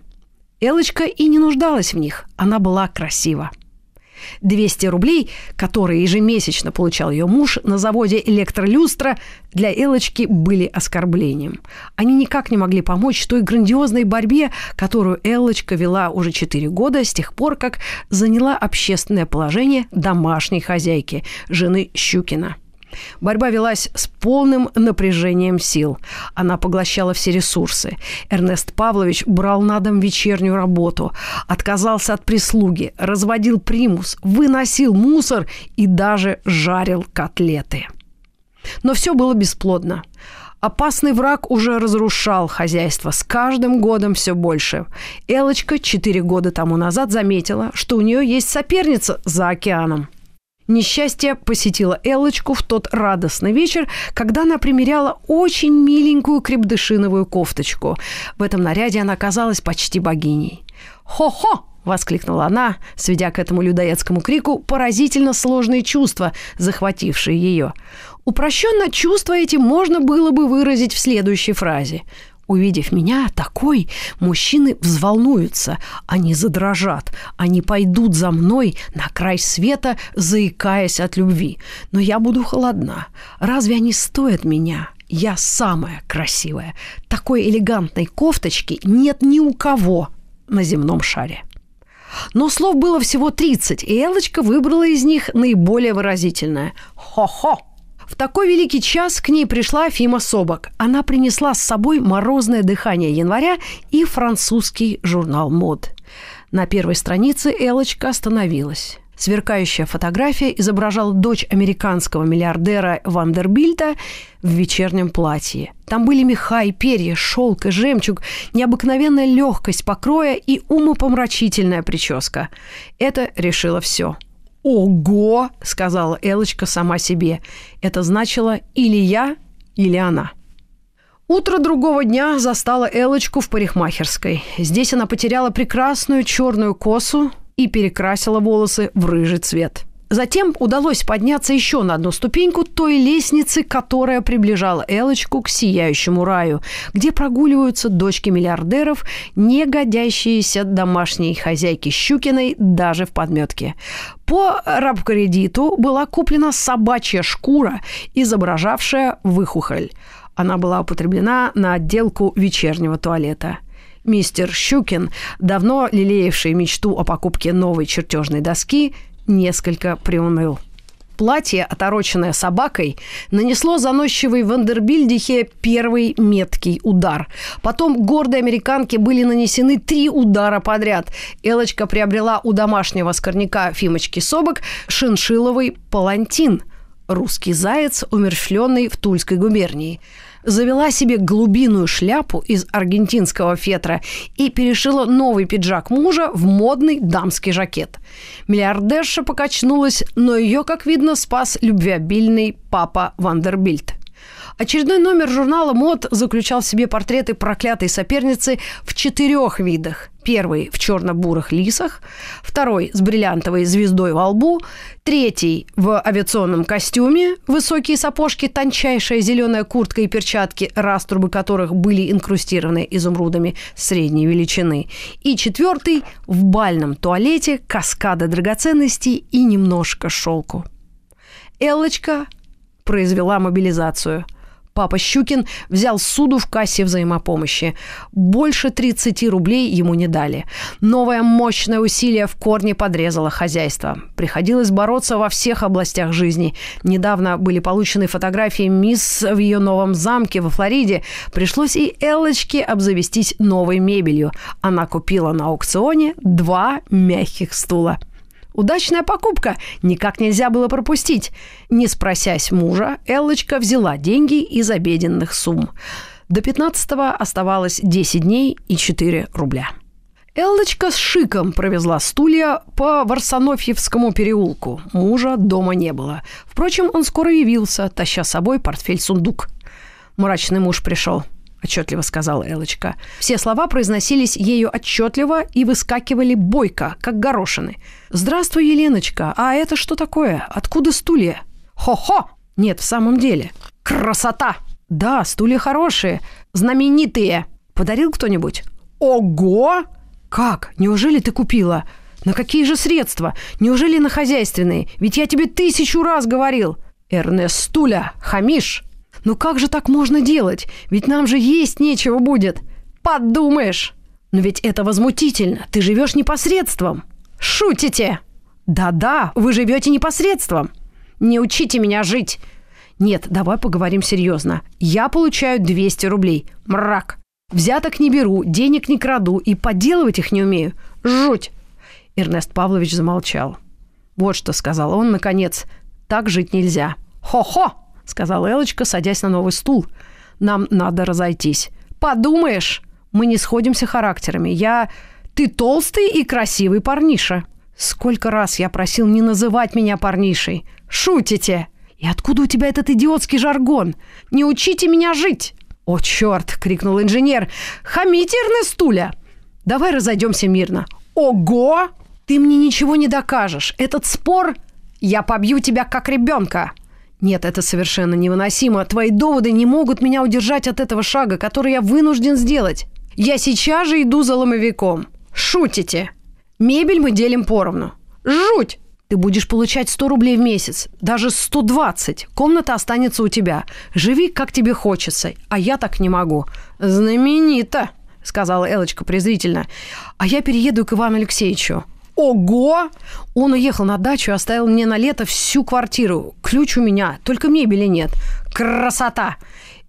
Элочка и не нуждалась в них. Она была красива. 200 рублей, которые ежемесячно получал ее муж на заводе «Электролюстра», для Элочки были оскорблением. Они никак не могли помочь той грандиозной борьбе, которую Элочка вела уже 4 года с тех пор, как заняла общественное положение домашней хозяйки, жены Щукина – Борьба велась с полным напряжением сил. Она поглощала все ресурсы. Эрнест Павлович брал на дом вечернюю работу, отказался от прислуги, разводил примус, выносил мусор и даже жарил котлеты. Но все было бесплодно. Опасный враг уже разрушал хозяйство с каждым годом все больше. Элочка четыре года тому назад заметила, что у нее есть соперница за океаном – Несчастье посетило Эллочку в тот радостный вечер, когда она примеряла очень миленькую крепдышиновую кофточку. В этом наряде она казалась почти богиней. «Хо-хо!» – воскликнула она, сведя к этому людоедскому крику поразительно сложные чувства, захватившие ее. Упрощенно чувства эти можно было бы выразить в следующей фразе – Увидев меня такой, мужчины взволнуются, они задрожат, они пойдут за мной на край света, заикаясь от любви. Но я буду холодна. Разве они стоят меня? Я самая красивая. Такой элегантной кофточки нет ни у кого на земном шаре. Но слов было всего 30, и Элочка выбрала из них наиболее выразительное. «Хо-хо!» В такой великий час к ней пришла Фима Собок. Она принесла с собой морозное дыхание января и французский журнал мод. На первой странице Элочка остановилась. Сверкающая фотография изображала дочь американского миллиардера Вандербильта в вечернем платье. Там были меха и перья, шелк и жемчуг, необыкновенная легкость покроя и умопомрачительная прическа. Это решило все – «Ого!» – сказала Элочка сама себе. Это значило или я, или она. Утро другого дня застало Элочку в парикмахерской. Здесь она потеряла прекрасную черную косу и перекрасила волосы в рыжий цвет. Затем удалось подняться еще на одну ступеньку той лестницы, которая приближала Элочку к сияющему раю, где прогуливаются дочки миллиардеров, не годящиеся домашней хозяйки Щукиной даже в подметке. По рабкредиту была куплена собачья шкура, изображавшая выхухоль. Она была употреблена на отделку вечернего туалета. Мистер Щукин, давно лелеявший мечту о покупке новой чертежной доски, несколько приуныл. Платье, отороченное собакой, нанесло заносчивой Вандербильдихе первый меткий удар. Потом гордой американке были нанесены три удара подряд. Элочка приобрела у домашнего скорняка Фимочки Собок шиншиловый палантин – русский заяц, умерщвленный в Тульской губернии – завела себе глубинную шляпу из аргентинского фетра и перешила новый пиджак мужа в модный дамский жакет. Миллиардерша покачнулась, но ее, как видно, спас любвеобильный папа Вандербильд. Очередной номер журнала «Мод» заключал в себе портреты проклятой соперницы в четырех видах. Первый в черно-бурых лисах, второй с бриллиантовой звездой во лбу, третий в авиационном костюме, высокие сапожки, тончайшая зеленая куртка и перчатки, раструбы которых были инкрустированы изумрудами средней величины, и четвертый в бальном туалете, каскада драгоценностей и немножко шелку. Эллочка произвела мобилизацию – Папа Щукин взял суду в кассе взаимопомощи. Больше 30 рублей ему не дали. Новое мощное усилие в корне подрезало хозяйство. Приходилось бороться во всех областях жизни. Недавно были получены фотографии мисс в ее новом замке во Флориде. Пришлось и Эллочке обзавестись новой мебелью. Она купила на аукционе два мягких стула. Удачная покупка, никак нельзя было пропустить. Не спросясь мужа, Эллочка взяла деньги из обеденных сумм. До 15-го оставалось 10 дней и 4 рубля. Эллочка с шиком провезла стулья по Варсонофьевскому переулку. Мужа дома не было. Впрочем, он скоро явился, таща с собой портфель-сундук. Мрачный муж пришел – отчетливо сказала Элочка. Все слова произносились ею отчетливо и выскакивали бойко, как горошины. «Здравствуй, Еленочка. А это что такое? Откуда стулья?» «Хо-хо!» «Нет, в самом деле». «Красота!» «Да, стулья хорошие. Знаменитые. Подарил кто-нибудь?» «Ого!» «Как? Неужели ты купила?» «На какие же средства? Неужели на хозяйственные? Ведь я тебе тысячу раз говорил!» «Эрнест Стуля, хамиш!» Ну как же так можно делать? Ведь нам же есть нечего будет. Подумаешь. Но ведь это возмутительно. Ты живешь непосредством. Шутите? Да-да, вы живете непосредством. Не учите меня жить. Нет, давай поговорим серьезно. Я получаю 200 рублей. Мрак. Взяток не беру, денег не краду и подделывать их не умею. Жуть. Эрнест Павлович замолчал. Вот что сказал он, наконец. Так жить нельзя. Хо-хо! — сказала Элочка, садясь на новый стул. «Нам надо разойтись». «Подумаешь, мы не сходимся характерами. Я... Ты толстый и красивый парниша». «Сколько раз я просил не называть меня парнишей?» «Шутите!» «И откуда у тебя этот идиотский жаргон? Не учите меня жить!» «О, черт!» — крикнул инженер. «Хамите, Эрнестуля!» «Давай разойдемся мирно». «Ого! Ты мне ничего не докажешь. Этот спор... Я побью тебя, как ребенка!» Нет, это совершенно невыносимо. Твои доводы не могут меня удержать от этого шага, который я вынужден сделать. Я сейчас же иду за ломовиком. Шутите. Мебель мы делим поровну. Жуть! Ты будешь получать 100 рублей в месяц, даже 120. Комната останется у тебя. Живи, как тебе хочется, а я так не могу. Знаменито, сказала Элочка презрительно. А я перееду к Ивану Алексеевичу. Ого! Он уехал на дачу и оставил мне на лето всю квартиру. Ключ у меня, только мебели нет. Красота!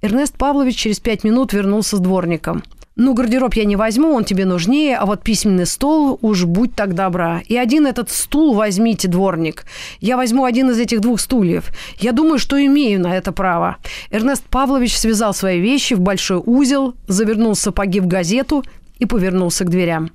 Эрнест Павлович через пять минут вернулся с дворником. «Ну, гардероб я не возьму, он тебе нужнее, а вот письменный стол уж будь так добра. И один этот стул возьмите, дворник. Я возьму один из этих двух стульев. Я думаю, что имею на это право». Эрнест Павлович связал свои вещи в большой узел, завернул сапоги в газету и повернулся к дверям.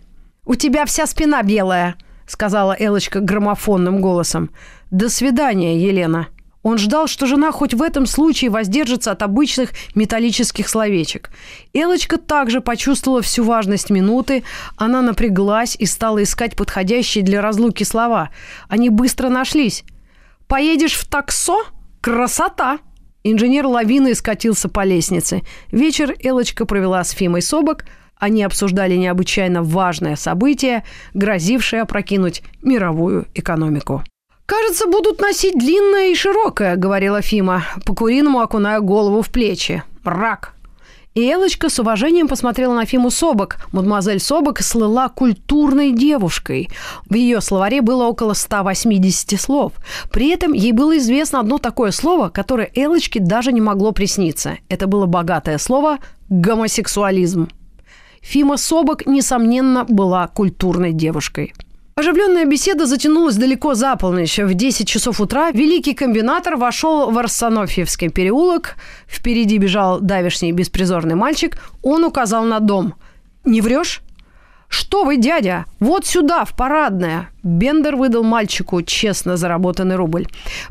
«У тебя вся спина белая», — сказала Элочка граммофонным голосом. «До свидания, Елена». Он ждал, что жена хоть в этом случае воздержится от обычных металлических словечек. Элочка также почувствовала всю важность минуты. Она напряглась и стала искать подходящие для разлуки слова. Они быстро нашлись. «Поедешь в таксо? Красота!» Инженер лавины скатился по лестнице. Вечер Элочка провела с Фимой Собок. Они обсуждали необычайно важное событие, грозившее опрокинуть мировую экономику. «Кажется, будут носить длинное и широкое», — говорила Фима, по-куриному окуная голову в плечи. «Рак». И Элочка с уважением посмотрела на Фиму Собок. Мадемуазель Собок слыла культурной девушкой. В ее словаре было около 180 слов. При этом ей было известно одно такое слово, которое Элочке даже не могло присниться. Это было богатое слово «гомосексуализм». Фима Собок, несомненно, была культурной девушкой. Оживленная беседа затянулась далеко за полночь. В 10 часов утра великий комбинатор вошел в Арсенофьевский переулок. Впереди бежал давишний беспризорный мальчик. Он указал на дом. «Не врешь?» «Что вы, дядя? Вот сюда, в парадное!» Бендер выдал мальчику честно заработанный рубль.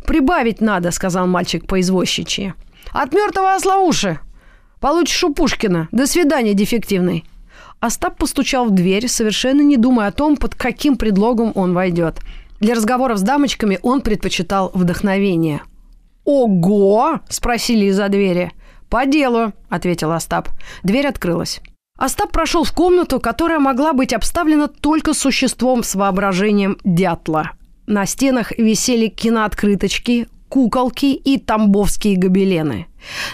«Прибавить надо», — сказал мальчик по извозчичьи. «От мертвого осла уши! Получишь у Пушкина. До свидания, дефективный!» Остап постучал в дверь, совершенно не думая о том, под каким предлогом он войдет. Для разговоров с дамочками он предпочитал вдохновение. «Ого!» – спросили из-за двери. «По делу», – ответил Остап. Дверь открылась. Остап прошел в комнату, которая могла быть обставлена только существом с воображением дятла. На стенах висели кинооткрыточки, куколки и тамбовские гобелены.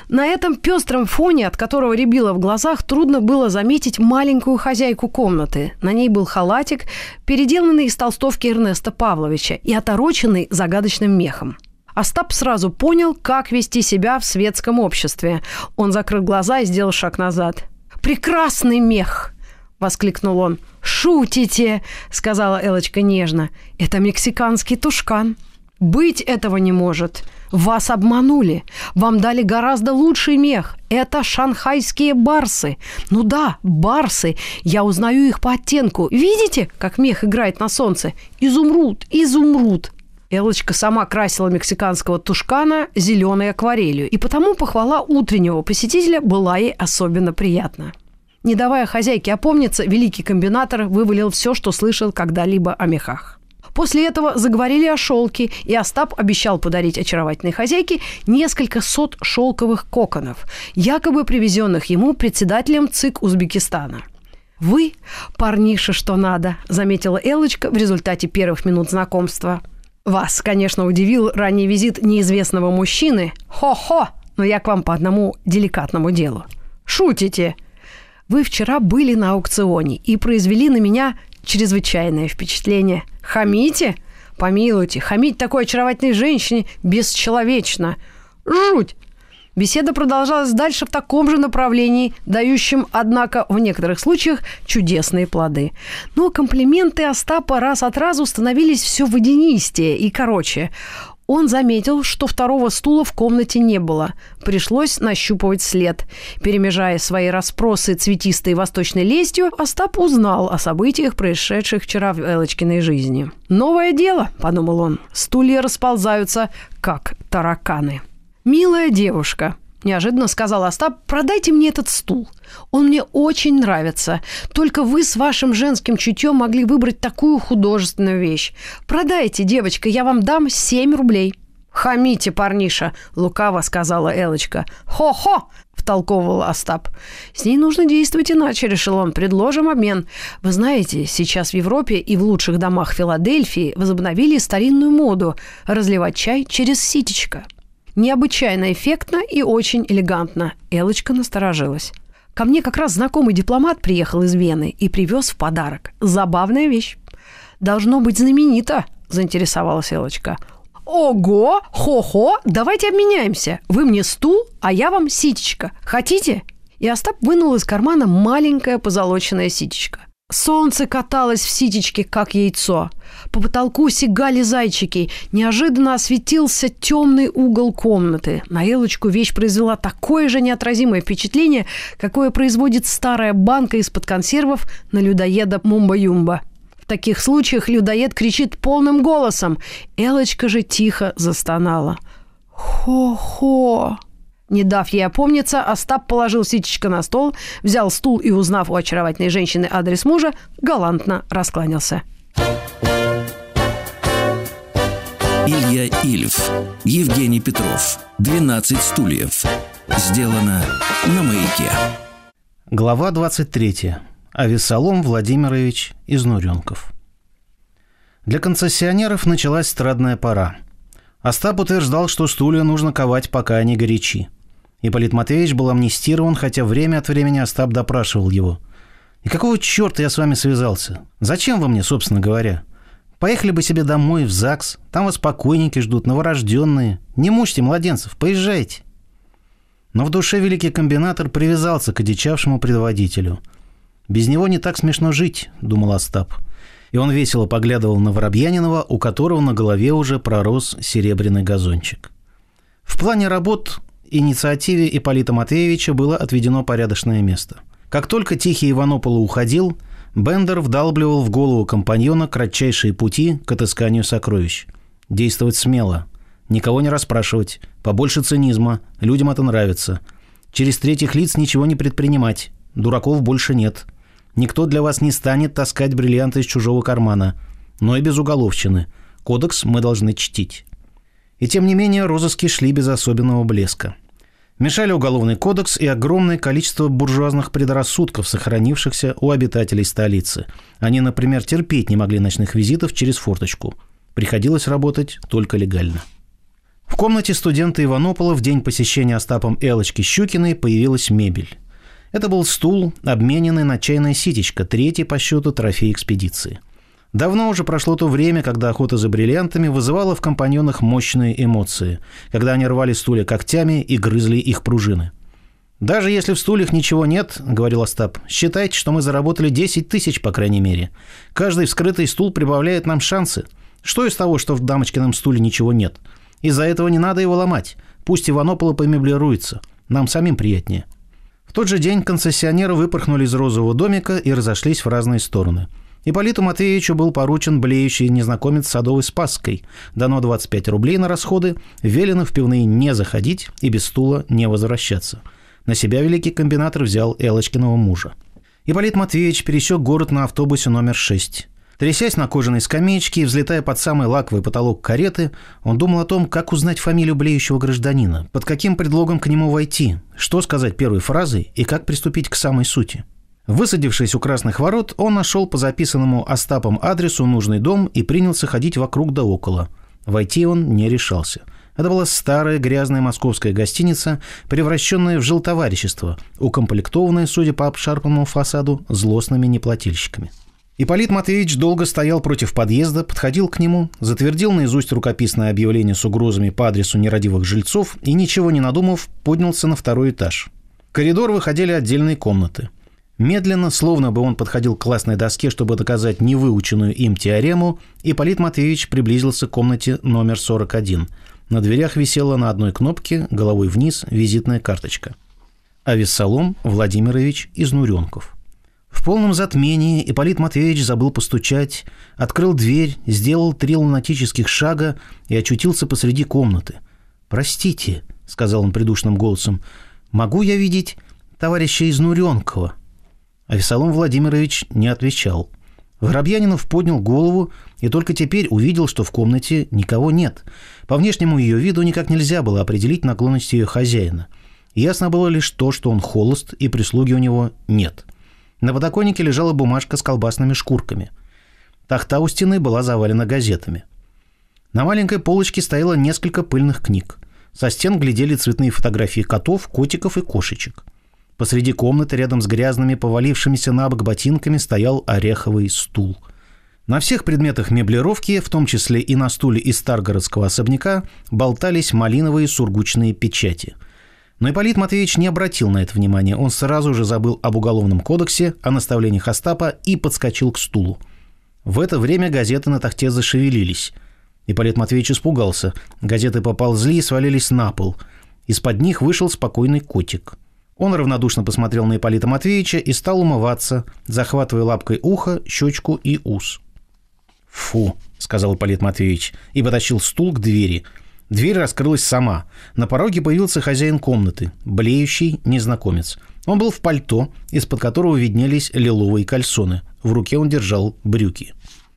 На этом пестром фоне, от которого рябило в глазах, трудно было заметить маленькую хозяйку комнаты. На ней был халатик, переделанный из толстовки Эрнеста Павловича и отороченный загадочным мехом. Остап сразу понял, как вести себя в светском обществе. Он закрыл глаза и сделал шаг назад. «Прекрасный мех!» – воскликнул он. «Шутите!» – сказала Элочка нежно. «Это мексиканский тушкан». Быть этого не может. Вас обманули. Вам дали гораздо лучший мех. Это шанхайские барсы. Ну да, барсы. Я узнаю их по оттенку. Видите, как мех играет на солнце? Изумруд, изумруд. Элочка сама красила мексиканского тушкана зеленой акварелью, и потому похвала утреннего посетителя была ей особенно приятна. Не давая хозяйке опомниться, великий комбинатор вывалил все, что слышал когда-либо о мехах. После этого заговорили о шелке, и Остап обещал подарить очаровательной хозяйке несколько сот шелковых коконов, якобы привезенных ему председателем ЦИК Узбекистана. «Вы, парниша, что надо», – заметила Элочка в результате первых минут знакомства. «Вас, конечно, удивил ранний визит неизвестного мужчины. Хо-хо! Но я к вам по одному деликатному делу. Шутите!» Вы вчера были на аукционе и произвели на меня чрезвычайное впечатление. Хамите? Помилуйте, хамить такой очаровательной женщине бесчеловечно. Жуть! Беседа продолжалась дальше в таком же направлении, дающем, однако, в некоторых случаях чудесные плоды. Но комплименты Остапа раз от разу становились все водянистее и короче. Он заметил, что второго стула в комнате не было. Пришлось нащупывать след. Перемежая свои расспросы цветистой восточной лестью, Остап узнал о событиях, происшедших вчера в Элочкиной жизни. «Новое дело», — подумал он. «Стулья расползаются, как тараканы». «Милая девушка», неожиданно сказал Остап, продайте мне этот стул. Он мне очень нравится. Только вы с вашим женским чутьем могли выбрать такую художественную вещь. Продайте, девочка, я вам дам 7 рублей. «Хамите, парниша!» – лукаво сказала Элочка. «Хо-хо!» – втолковывал Остап. «С ней нужно действовать иначе», – решил он. «Предложим обмен. Вы знаете, сейчас в Европе и в лучших домах Филадельфии возобновили старинную моду – разливать чай через ситечко». Необычайно эффектно и очень элегантно. Элочка насторожилась. Ко мне как раз знакомый дипломат приехал из Вены и привез в подарок. Забавная вещь. Должно быть знаменито, заинтересовалась Элочка. Ого, хо-хо, давайте обменяемся. Вы мне стул, а я вам ситечка. Хотите? И Остап вынул из кармана маленькое позолоченное ситечко. Солнце каталось в ситечке, как яйцо. По потолку сигали зайчики. Неожиданно осветился темный угол комнаты. На Элочку вещь произвела такое же неотразимое впечатление, какое производит старая банка из-под консервов на людоеда Мумба-Юмба. В таких случаях людоед кричит полным голосом. Элочка же тихо застонала. Хо-хо. Не дав ей опомниться, Остап положил ситечко на стол, взял стул и, узнав у очаровательной женщины адрес мужа, галантно раскланялся. Илья Ильф, Евгений Петров, 12 стульев. Сделано на маяке. Глава 23. Авесолом Владимирович Изнуренков. Для концессионеров началась страдная пора. Остап утверждал, что стулья нужно ковать, пока они горячи. Ипполит Матвеевич был амнистирован, хотя время от времени Остап допрашивал его. «И какого черта я с вами связался? Зачем вы мне, собственно говоря? Поехали бы себе домой, в ЗАГС. Там вас покойники ждут, новорожденные. Не мучьте младенцев, поезжайте». Но в душе великий комбинатор привязался к одичавшему предводителю. «Без него не так смешно жить», — думал Остап. И он весело поглядывал на Воробьянинова, у которого на голове уже пророс серебряный газончик. В плане работ инициативе Ипполита Матвеевича было отведено порядочное место. Как только Тихий Иванополо уходил, Бендер вдалбливал в голову компаньона кратчайшие пути к отысканию сокровищ. Действовать смело. Никого не расспрашивать. Побольше цинизма. Людям это нравится. Через третьих лиц ничего не предпринимать. Дураков больше нет. Никто для вас не станет таскать бриллианты из чужого кармана. Но и без уголовщины. Кодекс мы должны чтить. И тем не менее розыски шли без особенного блеска. Мешали уголовный кодекс и огромное количество буржуазных предрассудков, сохранившихся у обитателей столицы. Они, например, терпеть не могли ночных визитов через форточку. Приходилось работать только легально. В комнате студента Иванопола в день посещения Остапом Элочки Щукиной появилась мебель. Это был стул, обмененный на чайное ситечко, третий по счету трофей экспедиции – Давно уже прошло то время, когда охота за бриллиантами вызывала в компаньонах мощные эмоции, когда они рвали стулья когтями и грызли их пружины. «Даже если в стульях ничего нет, — говорил Остап, — считайте, что мы заработали 10 тысяч, по крайней мере. Каждый вскрытый стул прибавляет нам шансы. Что из того, что в дамочкином стуле ничего нет? Из-за этого не надо его ломать. Пусть Иванополо помеблируется. Нам самим приятнее». В тот же день концессионеры выпорхнули из розового домика и разошлись в разные стороны – Ипполиту Матвеевичу был поручен блеющий незнакомец Садовой Спасской. Дано 25 рублей на расходы, велено в пивные не заходить и без стула не возвращаться. На себя великий комбинатор взял Элочкиного мужа. Ипполит Матвеевич пересек город на автобусе номер 6. Трясясь на кожаной скамеечке и взлетая под самый лаковый потолок кареты, он думал о том, как узнать фамилию блеющего гражданина, под каким предлогом к нему войти, что сказать первой фразой и как приступить к самой сути – Высадившись у красных ворот, он нашел по записанному Остапом адресу нужный дом и принялся ходить вокруг да около. Войти он не решался. Это была старая грязная московская гостиница, превращенная в жилтоварищество, укомплектованная, судя по обшарпанному фасаду, злостными неплательщиками. Ипполит Матвеевич долго стоял против подъезда, подходил к нему, затвердил наизусть рукописное объявление с угрозами по адресу нерадивых жильцов и, ничего не надумав, поднялся на второй этаж. В коридор выходили отдельные комнаты – Медленно, словно бы он подходил к классной доске, чтобы доказать невыученную им теорему, Ипполит Матвеевич приблизился к комнате номер 41. На дверях висела на одной кнопке, головой вниз, визитная карточка. Авессалом Владимирович Изнуренков. В полном затмении Ипполит Матвеевич забыл постучать, открыл дверь, сделал три лунатических шага и очутился посреди комнаты. «Простите», — сказал он придушным голосом, — «могу я видеть товарища Изнуренкова?» А Весолом Владимирович не отвечал. Воробьянинов поднял голову и только теперь увидел, что в комнате никого нет. По внешнему ее виду никак нельзя было определить наклонность ее хозяина. Ясно было лишь то, что он холост и прислуги у него нет. На подоконнике лежала бумажка с колбасными шкурками. Тахта у стены была завалена газетами. На маленькой полочке стояло несколько пыльных книг. Со стен глядели цветные фотографии котов, котиков и кошечек. Посреди комнаты рядом с грязными, повалившимися на бок ботинками стоял ореховый стул. На всех предметах меблировки, в том числе и на стуле из старгородского особняка, болтались малиновые сургучные печати. Но Ипполит Матвеевич не обратил на это внимания. Он сразу же забыл об уголовном кодексе, о наставлениях Остапа и подскочил к стулу. В это время газеты на тахте зашевелились. Ипполит Матвеевич испугался. Газеты поползли и свалились на пол. Из-под них вышел спокойный котик – он равнодушно посмотрел на Ипполита Матвеевича и стал умываться, захватывая лапкой ухо, щечку и ус. «Фу», — сказал Ипполит Матвеевич и потащил стул к двери. Дверь раскрылась сама. На пороге появился хозяин комнаты, блеющий незнакомец. Он был в пальто, из-под которого виднелись лиловые кальсоны. В руке он держал брюки.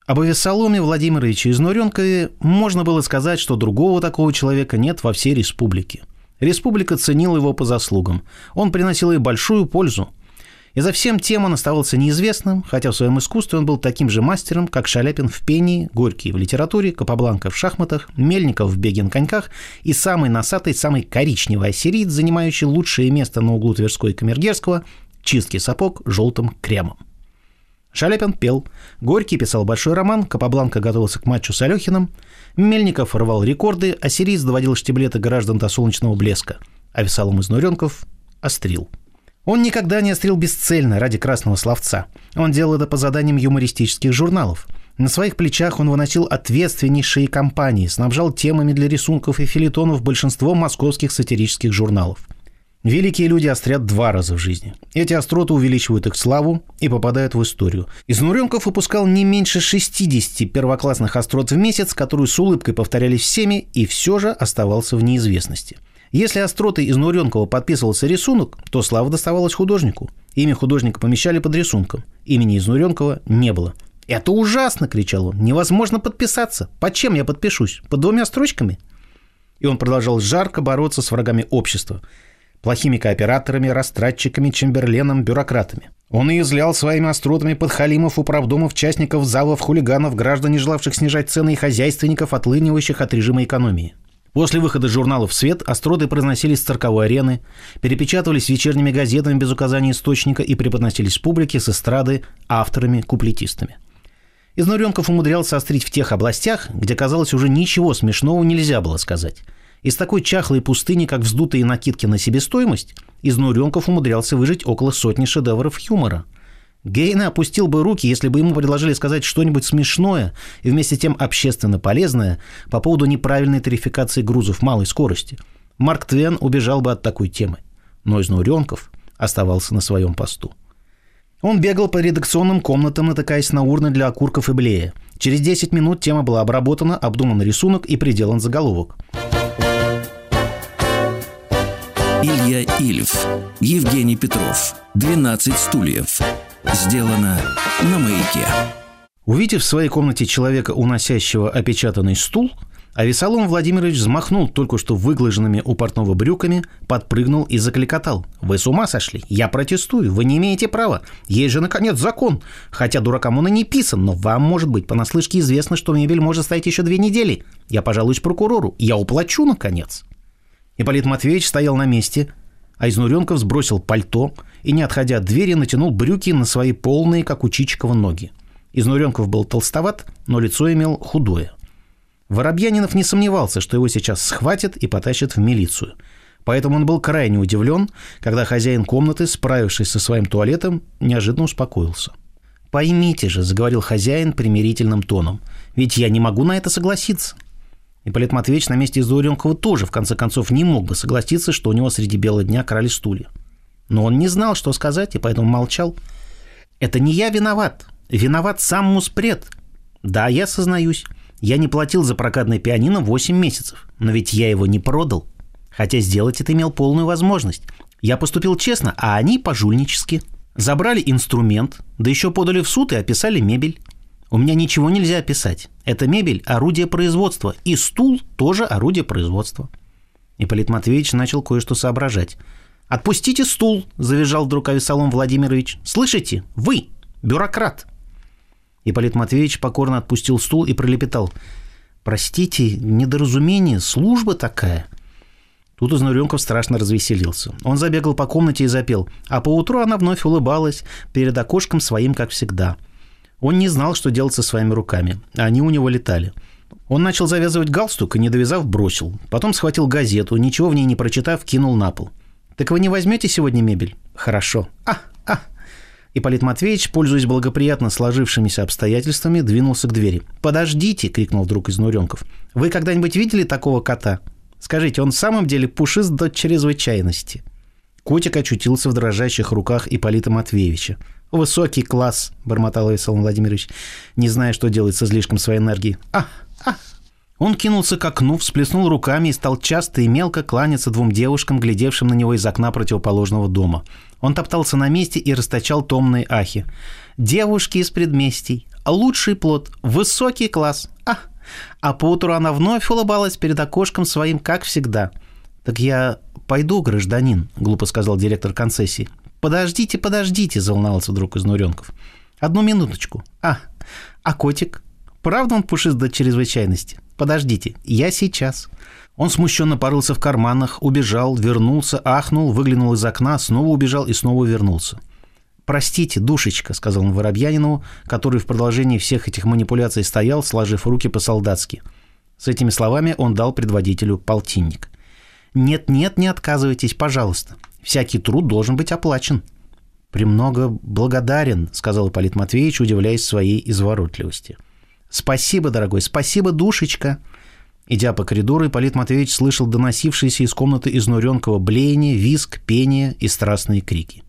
Об Авесоломе Владимировиче Изнуренкове можно было сказать, что другого такого человека нет во всей республике. Республика ценила его по заслугам. Он приносил ей большую пользу. И за всем тем он оставался неизвестным, хотя в своем искусстве он был таким же мастером, как Шаляпин в пении, Горький в литературе, Капабланка в шахматах, Мельников в беге на коньках и самый носатый, самый коричневый ассириец, занимающий лучшее место на углу Тверской и Камергерского, чистки сапог желтым кремом. Шаляпин пел, Горький писал большой роман, Капабланка готовился к матчу с Алехиным, Мельников рвал рекорды, ассириец доводил штиблеты граждан до солнечного блеска, а Весалом Изнуренков острил – он никогда не острил бесцельно ради красного словца. Он делал это по заданиям юмористических журналов. На своих плечах он выносил ответственнейшие кампании, снабжал темами для рисунков и филитонов большинство московских сатирических журналов. Великие люди острят два раза в жизни. Эти остроты увеличивают их славу и попадают в историю. Изнуренков выпускал не меньше 60 первоклассных острот в месяц, которые с улыбкой повторялись всеми, и все же оставался в неизвестности – если остротой из Нуренкова подписывался рисунок, то слава доставалась художнику. Имя художника помещали под рисунком. Имени Изнуренкова не было. «Это ужасно!» – кричал он. «Невозможно подписаться. Под чем я подпишусь? Под двумя строчками?» И он продолжал жарко бороться с врагами общества. Плохими кооператорами, растратчиками, чемберленом, бюрократами. Он и излял своими остротами подхалимов, управдомов, частников, завов, хулиганов, граждан, не желавших снижать цены и хозяйственников, отлынивающих от режима экономии. После выхода журналов в свет остроты произносились с цирковой арены, перепечатывались вечерними газетами без указания источника и преподносились публике с эстрады авторами-куплетистами. Изнуренков умудрялся острить в тех областях, где, казалось, уже ничего смешного нельзя было сказать. Из такой чахлой пустыни, как вздутые накидки на себестоимость, Изнуренков умудрялся выжить около сотни шедевров юмора – Гейна опустил бы руки, если бы ему предложили сказать что-нибудь смешное и вместе с тем общественно полезное по поводу неправильной тарификации грузов малой скорости. Марк Твен убежал бы от такой темы. Но Изнуренков оставался на своем посту. Он бегал по редакционным комнатам, натыкаясь на урны для окурков и блея. Через 10 минут тема была обработана, обдуман рисунок и приделан заголовок. Илья Ильф, Евгений Петров, 12 стульев – Сделано на маяке. Увидев в своей комнате человека, уносящего опечатанный стул, Авесолом Владимирович взмахнул только что выглаженными у портного брюками, подпрыгнул и закликотал. «Вы с ума сошли? Я протестую. Вы не имеете права. Есть же, наконец, закон. Хотя дуракам он и не писан, но вам, может быть, понаслышке известно, что мебель может стоять еще две недели. Я пожалуюсь прокурору. Я уплачу, наконец». Ипполит Матвеевич стоял на месте, а Изнуренков сбросил пальто и, не отходя от двери, натянул брюки на свои полные, как у Чичикова, ноги. Изнуренков был толстоват, но лицо имел худое. Воробьянинов не сомневался, что его сейчас схватят и потащат в милицию. Поэтому он был крайне удивлен, когда хозяин комнаты, справившись со своим туалетом, неожиданно успокоился. «Поймите же», — заговорил хозяин примирительным тоном, — «ведь я не могу на это согласиться». Ипполит Матвеевич на месте Изуренкова тоже, в конце концов, не мог бы согласиться, что у него среди бела дня крали стулья. Но он не знал, что сказать, и поэтому молчал. «Это не я виноват. Виноват сам Муспред. Да, я сознаюсь. Я не платил за прокатное пианино 8 месяцев, но ведь я его не продал. Хотя сделать это имел полную возможность. Я поступил честно, а они пожульнически. Забрали инструмент, да еще подали в суд и описали мебель. У меня ничего нельзя описать. Эта мебель – орудие производства, и стул – тоже орудие производства. Ипполит Матвеевич начал кое-что соображать. «Отпустите стул!» – завизжал вдруг Авесолом Владимирович. «Слышите? Вы, бюрократ!» Ипполит Матвеевич покорно отпустил стул и пролепетал. «Простите, недоразумение, служба такая». Тут Изнуренков страшно развеселился. Он забегал по комнате и запел, а поутру она вновь улыбалась перед окошком своим, как всегда – он не знал, что делать со своими руками. Они у него летали. Он начал завязывать галстук и, не довязав, бросил. Потом схватил газету, ничего в ней не прочитав, кинул на пол. «Так вы не возьмете сегодня мебель?» «Хорошо». «А, а!» Ипполит Матвеевич, пользуясь благоприятно сложившимися обстоятельствами, двинулся к двери. «Подождите!» – крикнул вдруг из Нуренков. «Вы когда-нибудь видели такого кота? Скажите, он в самом деле пушист до чрезвычайности?» Котик очутился в дрожащих руках Ипполита Матвеевича. «Высокий класс», – бормотал Весел Владимирович, не зная, что делать с излишком своей энергии. «А, а!» Он кинулся к окну, всплеснул руками и стал часто и мелко кланяться двум девушкам, глядевшим на него из окна противоположного дома. Он топтался на месте и расточал томные ахи. «Девушки из предместий. Лучший плод. Высокий класс. А!» А поутру она вновь улыбалась перед окошком своим, как всегда. «Так я пойду, гражданин», — глупо сказал директор концессии. «Подождите, подождите», — заволновался вдруг из Нуренков. «Одну минуточку. А, а котик? Правда он пушист до чрезвычайности? Подождите, я сейчас». Он смущенно порылся в карманах, убежал, вернулся, ахнул, выглянул из окна, снова убежал и снова вернулся. «Простите, душечка», — сказал он Воробьянинову, который в продолжении всех этих манипуляций стоял, сложив руки по-солдатски. С этими словами он дал предводителю полтинник. «Нет-нет, не отказывайтесь, пожалуйста. Всякий труд должен быть оплачен». «Премного благодарен», — сказал Ипполит Матвеевич, удивляясь своей изворотливости. «Спасибо, дорогой, спасибо, душечка». Идя по коридору, Ипполит Матвеевич слышал доносившиеся из комнаты изнуренкого блеяние, виск, пение и страстные крики.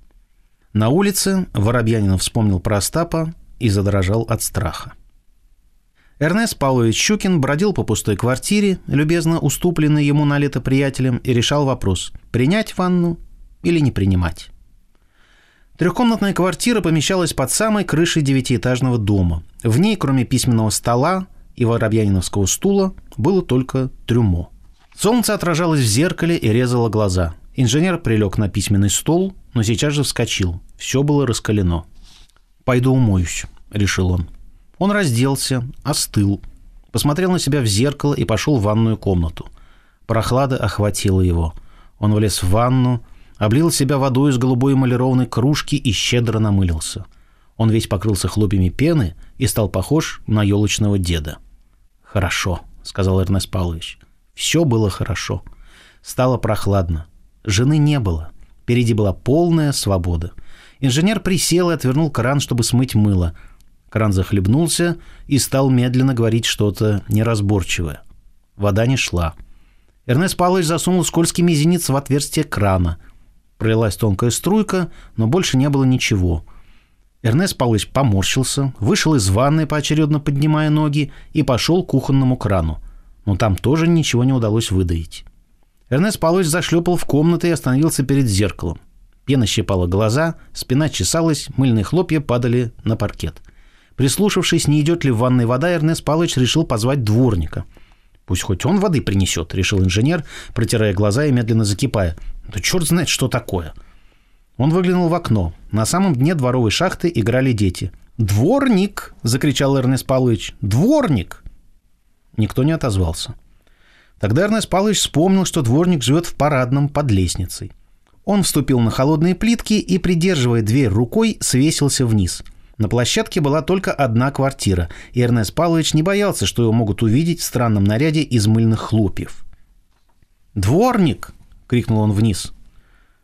На улице Воробьянинов вспомнил про Остапа и задрожал от страха. Эрнест Павлович Щукин бродил по пустой квартире, любезно уступленной ему на лето приятелем, и решал вопрос – принять ванну или не принимать. Трехкомнатная квартира помещалась под самой крышей девятиэтажного дома. В ней, кроме письменного стола и воробьяниновского стула, было только трюмо. Солнце отражалось в зеркале и резало глаза. Инженер прилег на письменный стол, но сейчас же вскочил. Все было раскалено. «Пойду умоюсь», — решил он. Он разделся, остыл, посмотрел на себя в зеркало и пошел в ванную комнату. Прохлада охватила его. Он влез в ванну, облил себя водой из голубой эмалированной кружки и щедро намылился. Он весь покрылся хлопьями пены и стал похож на елочного деда. «Хорошо», — сказал Эрнест Павлович. «Все было хорошо. Стало прохладно. Жены не было. Впереди была полная свобода. Инженер присел и отвернул кран, чтобы смыть мыло. Кран захлебнулся и стал медленно говорить что-то неразборчивое. Вода не шла. Эрнест Павлович засунул скользкий мизинец в отверстие крана. Пролилась тонкая струйка, но больше не было ничего. Эрнест Павлович поморщился, вышел из ванной, поочередно поднимая ноги, и пошел к кухонному крану. Но там тоже ничего не удалось выдаить. Эрнест Павлович зашлепал в комнату и остановился перед зеркалом. Пена щипала глаза, спина чесалась, мыльные хлопья падали на паркет. Прислушавшись, не идет ли в ванной вода, Эрнест Павлович решил позвать дворника. «Пусть хоть он воды принесет», — решил инженер, протирая глаза и медленно закипая. Да черт знает, что такое. Он выглянул в окно. На самом дне дворовой шахты играли дети. «Дворник!» – закричал Эрнест Павлович. «Дворник!» Никто не отозвался. Тогда Эрнест Павлович вспомнил, что дворник живет в парадном под лестницей. Он вступил на холодные плитки и, придерживая дверь рукой, свесился вниз. На площадке была только одна квартира, и Эрнест Павлович не боялся, что его могут увидеть в странном наряде из мыльных хлопьев. «Дворник!» — крикнул он вниз.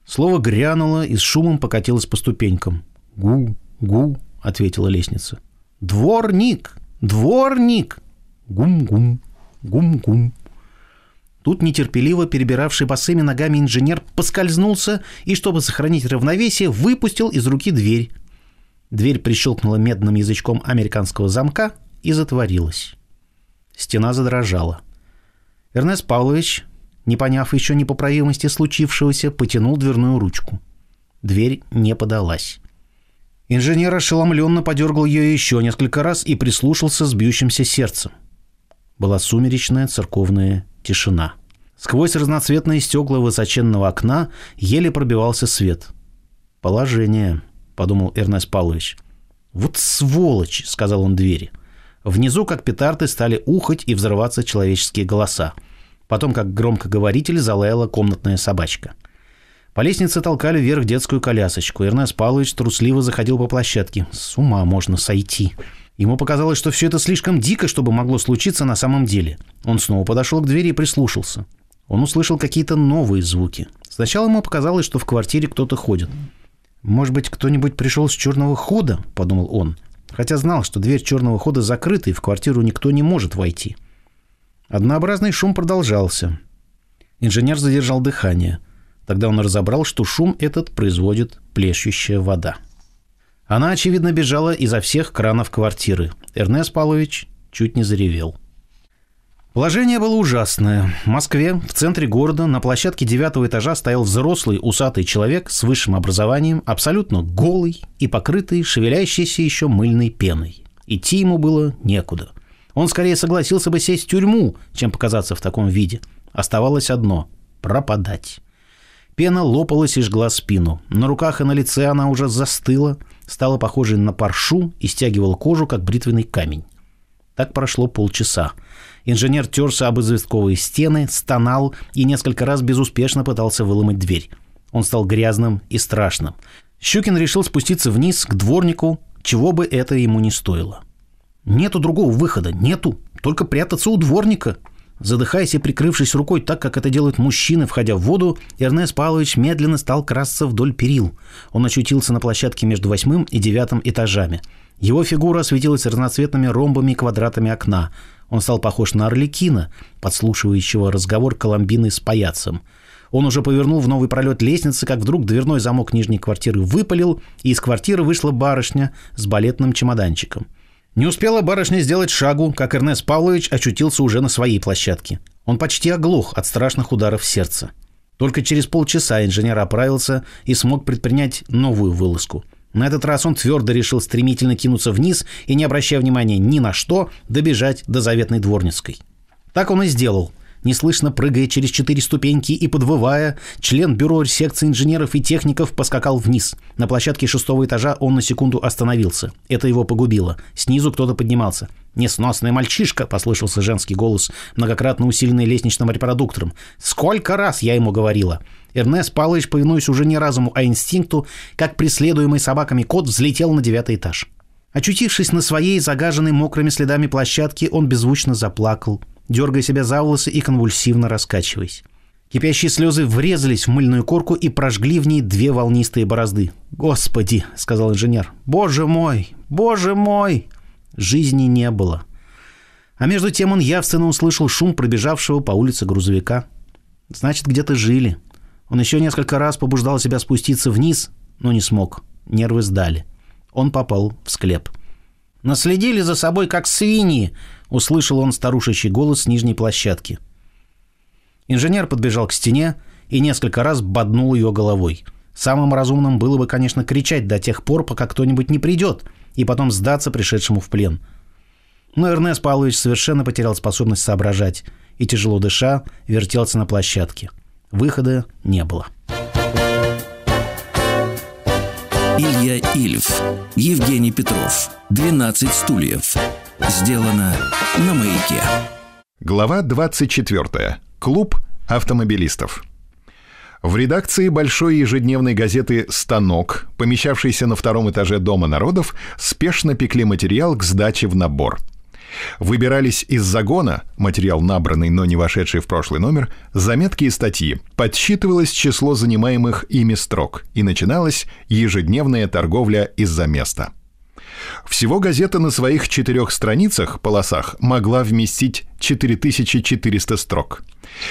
Слово грянуло и с шумом покатилось по ступенькам. «Гу, гу», — ответила лестница. «Дворник! Дворник!» «Гум-гум, гум-гум». Тут нетерпеливо перебиравший босыми ногами инженер поскользнулся и, чтобы сохранить равновесие, выпустил из руки дверь. Дверь прищелкнула медным язычком американского замка и затворилась. Стена задрожала. Эрнест Павлович не поняв еще непоправимости случившегося, потянул дверную ручку. Дверь не подалась. Инженер ошеломленно подергал ее еще несколько раз и прислушался с бьющимся сердцем. Была сумеречная церковная тишина. Сквозь разноцветные стекла высоченного окна еле пробивался свет. «Положение», — подумал Эрнест Павлович. «Вот сволочь!» — сказал он двери. Внизу, как петарды, стали ухать и взрываться человеческие голоса. Потом, как громкоговоритель, залаяла комнатная собачка. По лестнице толкали вверх детскую колясочку. Эрнест Павлович трусливо заходил по площадке. С ума можно сойти. Ему показалось, что все это слишком дико, чтобы могло случиться на самом деле. Он снова подошел к двери и прислушался. Он услышал какие-то новые звуки. Сначала ему показалось, что в квартире кто-то ходит. «Может быть, кто-нибудь пришел с черного хода?» – подумал он. Хотя знал, что дверь черного хода закрыта, и в квартиру никто не может войти. Однообразный шум продолжался. Инженер задержал дыхание. Тогда он разобрал, что шум этот производит плещущая вода. Она, очевидно, бежала изо всех кранов квартиры. Эрнест Павлович чуть не заревел. Положение было ужасное. В Москве, в центре города, на площадке девятого этажа стоял взрослый усатый человек с высшим образованием, абсолютно голый и покрытый шевелящейся еще мыльной пеной. Идти ему было некуда. Он скорее согласился бы сесть в тюрьму, чем показаться в таком виде. Оставалось одно – пропадать. Пена лопалась и жгла спину. На руках и на лице она уже застыла, стала похожей на паршу и стягивала кожу, как бритвенный камень. Так прошло полчаса. Инженер терся об известковые стены, стонал и несколько раз безуспешно пытался выломать дверь. Он стал грязным и страшным. Щукин решил спуститься вниз к дворнику, чего бы это ему не стоило. Нету другого выхода, нету. Только прятаться у дворника. Задыхаясь и прикрывшись рукой так, как это делают мужчины, входя в воду, Эрнест Павлович медленно стал красться вдоль перил. Он очутился на площадке между восьмым и девятым этажами. Его фигура осветилась разноцветными ромбами и квадратами окна. Он стал похож на Орликина, подслушивающего разговор Коломбины с паяцем. Он уже повернул в новый пролет лестницы, как вдруг дверной замок нижней квартиры выпалил, и из квартиры вышла барышня с балетным чемоданчиком. Не успела барышня сделать шагу, как Эрнест Павлович очутился уже на своей площадке. Он почти оглох от страшных ударов сердца. Только через полчаса инженер оправился и смог предпринять новую вылазку. На этот раз он твердо решил стремительно кинуться вниз и, не обращая внимания ни на что, добежать до заветной дворницкой. Так он и сделал. Неслышно прыгая через четыре ступеньки и подвывая, член бюро секции инженеров и техников поскакал вниз. На площадке шестого этажа он на секунду остановился. Это его погубило. Снизу кто-то поднимался. «Несносный мальчишка!» – послышался женский голос, многократно усиленный лестничным репродуктором. «Сколько раз я ему говорила!» Эрнест Павлович, повинуясь уже не разуму, а инстинкту, как преследуемый собаками кот, взлетел на девятый этаж. Очутившись на своей загаженной мокрыми следами площадке, он беззвучно заплакал, дергая себя за волосы и конвульсивно раскачиваясь. Кипящие слезы врезались в мыльную корку и прожгли в ней две волнистые борозды. «Господи!» — сказал инженер. «Боже мой! Боже мой!» Жизни не было. А между тем он явственно услышал шум пробежавшего по улице грузовика. Значит, где-то жили. Он еще несколько раз побуждал себя спуститься вниз, но не смог. Нервы сдали. Он попал в склеп. «Наследили за собой, как свиньи!» — услышал он старушечий голос с нижней площадки. Инженер подбежал к стене и несколько раз боднул ее головой. Самым разумным было бы, конечно, кричать до тех пор, пока кто-нибудь не придет — и потом сдаться пришедшему в плен. Но Эрнест Павлович совершенно потерял способность соображать и, тяжело дыша, вертелся на площадке. Выхода не было. Илья Ильф, Евгений Петров, 12 стульев. Сделано на маяке. Глава 24. Клуб автомобилистов. В редакции большой ежедневной газеты «Станок», помещавшейся на втором этаже Дома народов, спешно пекли материал к сдаче в набор. Выбирались из загона, материал набранный, но не вошедший в прошлый номер, заметки и статьи, подсчитывалось число занимаемых ими строк, и начиналась ежедневная торговля из-за места. Всего газета на своих четырех страницах, полосах, могла вместить 4400 строк.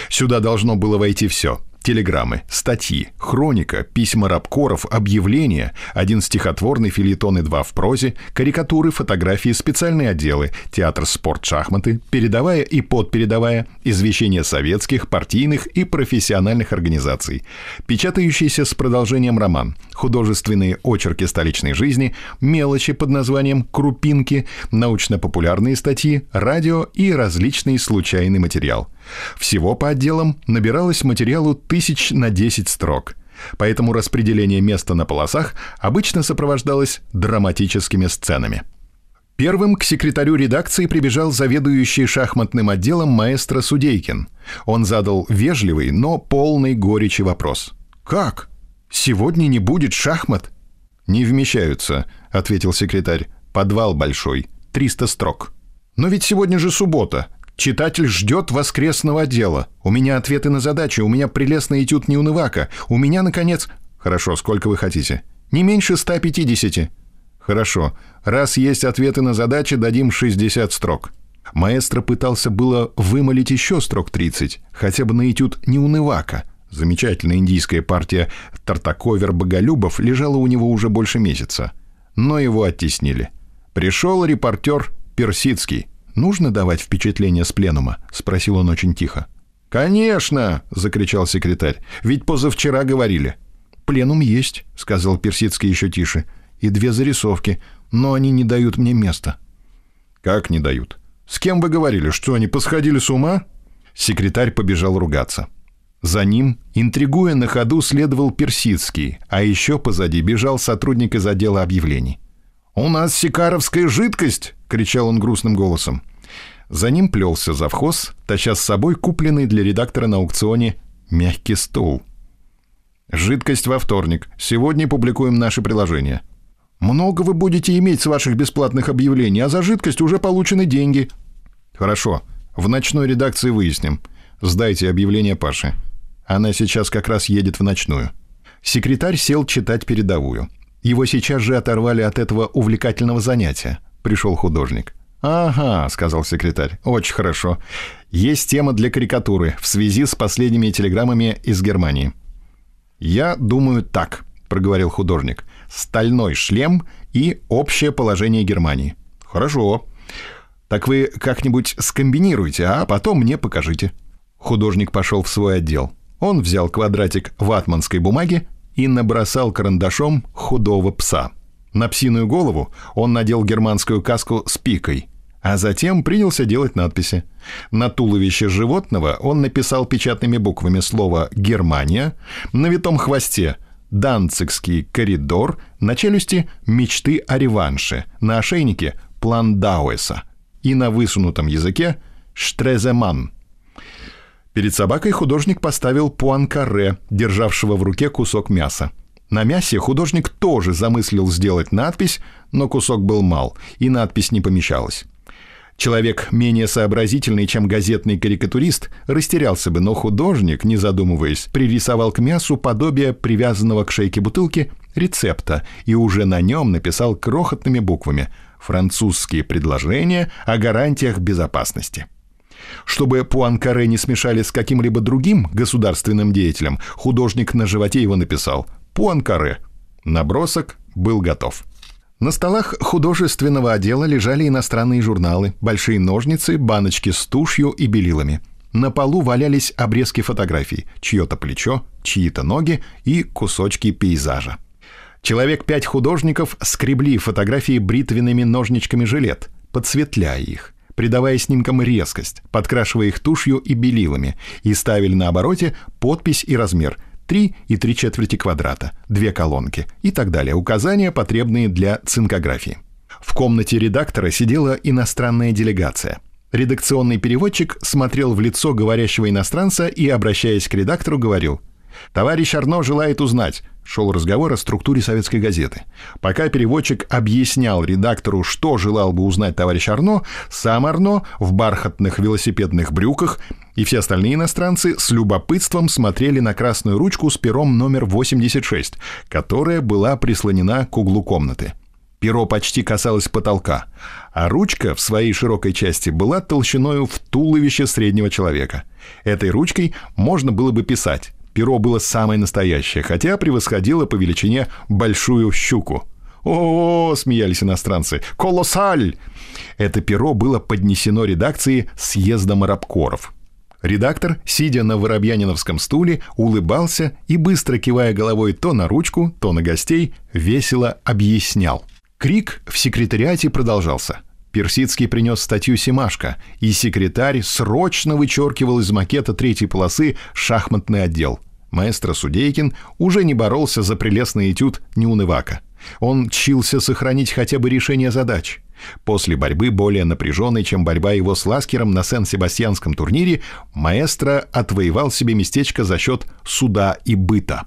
Сюда должно было войти все – Телеграммы, статьи, хроника, письма рабкоров, объявления, один стихотворный филитон и два в прозе, карикатуры, фотографии, специальные отделы, театр, спорт, шахматы, передовая и подпередовая, извещения советских, партийных и профессиональных организаций, печатающийся с продолжением роман, художественные очерки столичной жизни, мелочи под названием «крупинки», научно-популярные статьи, радио и различный случайный материал – всего по отделам набиралось материалу тысяч на 10 строк. Поэтому распределение места на полосах обычно сопровождалось драматическими сценами. Первым к секретарю редакции прибежал заведующий шахматным отделом маэстро Судейкин. Он задал вежливый, но полный горечи вопрос. «Как? Сегодня не будет шахмат?» «Не вмещаются», — ответил секретарь. «Подвал большой, 300 строк». «Но ведь сегодня же суббота. Читатель ждет воскресного отдела. У меня ответы на задачи, у меня прелестный этюд неунывака. У меня, наконец... Хорошо, сколько вы хотите? Не меньше 150. Хорошо. Раз есть ответы на задачи, дадим 60 строк. Маэстро пытался было вымолить еще строк 30, хотя бы на этюд неунывака. Замечательная индийская партия Тартаковер-Боголюбов лежала у него уже больше месяца. Но его оттеснили. Пришел репортер Персидский. Нужно давать впечатление с пленума?» — спросил он очень тихо. «Конечно!» — закричал секретарь. «Ведь позавчера говорили». «Пленум есть», — сказал Персидский еще тише. «И две зарисовки, но они не дают мне места». «Как не дают? С кем вы говорили? Что, они посходили с ума?» Секретарь побежал ругаться. За ним, интригуя на ходу, следовал Персидский, а еще позади бежал сотрудник из отдела объявлений. «У нас сикаровская жидкость!» — кричал он грустным голосом. За ним плелся завхоз, таща с собой купленный для редактора на аукционе мягкий стул. «Жидкость во вторник. Сегодня публикуем наше приложение». «Много вы будете иметь с ваших бесплатных объявлений, а за жидкость уже получены деньги». «Хорошо. В ночной редакции выясним. Сдайте объявление Паше. Она сейчас как раз едет в ночную». Секретарь сел читать передовую. Его сейчас же оторвали от этого увлекательного занятия. Пришел художник. «Ага», — сказал секретарь, — «очень хорошо. Есть тема для карикатуры в связи с последними телеграммами из Германии». «Я думаю так», — проговорил художник. «Стальной шлем и общее положение Германии». «Хорошо. Так вы как-нибудь скомбинируйте, а потом мне покажите». Художник пошел в свой отдел. Он взял квадратик ватманской бумаги и набросал карандашом худого пса. На псиную голову он надел германскую каску с пикой, а затем принялся делать надписи. На туловище животного он написал печатными буквами слово «Германия», на витом хвосте «Данцигский коридор», на челюсти «Мечты о реванше», на ошейнике «План Дауэса» и на высунутом языке «Штреземан». Перед собакой художник поставил пуанкаре, державшего в руке кусок мяса. На мясе художник тоже замыслил сделать надпись, но кусок был мал, и надпись не помещалась. Человек менее сообразительный, чем газетный карикатурист, растерялся бы, но художник, не задумываясь, пририсовал к мясу подобие привязанного к шейке бутылки рецепта и уже на нем написал крохотными буквами «Французские предложения о гарантиях безопасности». Чтобы Пуанкаре не смешали с каким-либо другим государственным деятелем, художник на животе его написал «Пуанкаре». Набросок был готов. На столах художественного отдела лежали иностранные журналы, большие ножницы, баночки с тушью и белилами. На полу валялись обрезки фотографий, чье-то плечо, чьи-то ноги и кусочки пейзажа. Человек пять художников скребли фотографии бритвенными ножничками жилет, подсветляя их, придавая снимкам резкость, подкрашивая их тушью и белилами, и ставили на обороте подпись и размер – 3 и 3 четверти квадрата, две колонки и так далее. Указания, потребные для цинкографии. В комнате редактора сидела иностранная делегация. Редакционный переводчик смотрел в лицо говорящего иностранца и, обращаясь к редактору, говорил «Товарищ Арно желает узнать, Шел разговор о структуре советской газеты. Пока переводчик объяснял редактору, что желал бы узнать товарищ Арно, сам Арно в бархатных велосипедных брюках и все остальные иностранцы с любопытством смотрели на красную ручку с пером номер 86, которая была прислонена к углу комнаты. Перо почти касалось потолка, а ручка в своей широкой части была толщиной в туловище среднего человека. Этой ручкой можно было бы писать, Перо было самое настоящее, хотя превосходило по величине большую щуку. «О, -о, -о смеялись иностранцы, колоссаль!» Это перо было поднесено редакции съезда рабкоров. Редактор, сидя на воробьяниновском стуле, улыбался и, быстро кивая головой то на ручку, то на гостей, весело объяснял. Крик в секретариате продолжался – Персидский принес статью Симашко, и секретарь срочно вычеркивал из макета третьей полосы шахматный отдел. Маэстро Судейкин уже не боролся за прелестный этюд Неунывака. Он чился сохранить хотя бы решение задач. После борьбы, более напряженной, чем борьба его с Ласкером на Сен-Себастьянском турнире, маэстро отвоевал себе местечко за счет суда и быта.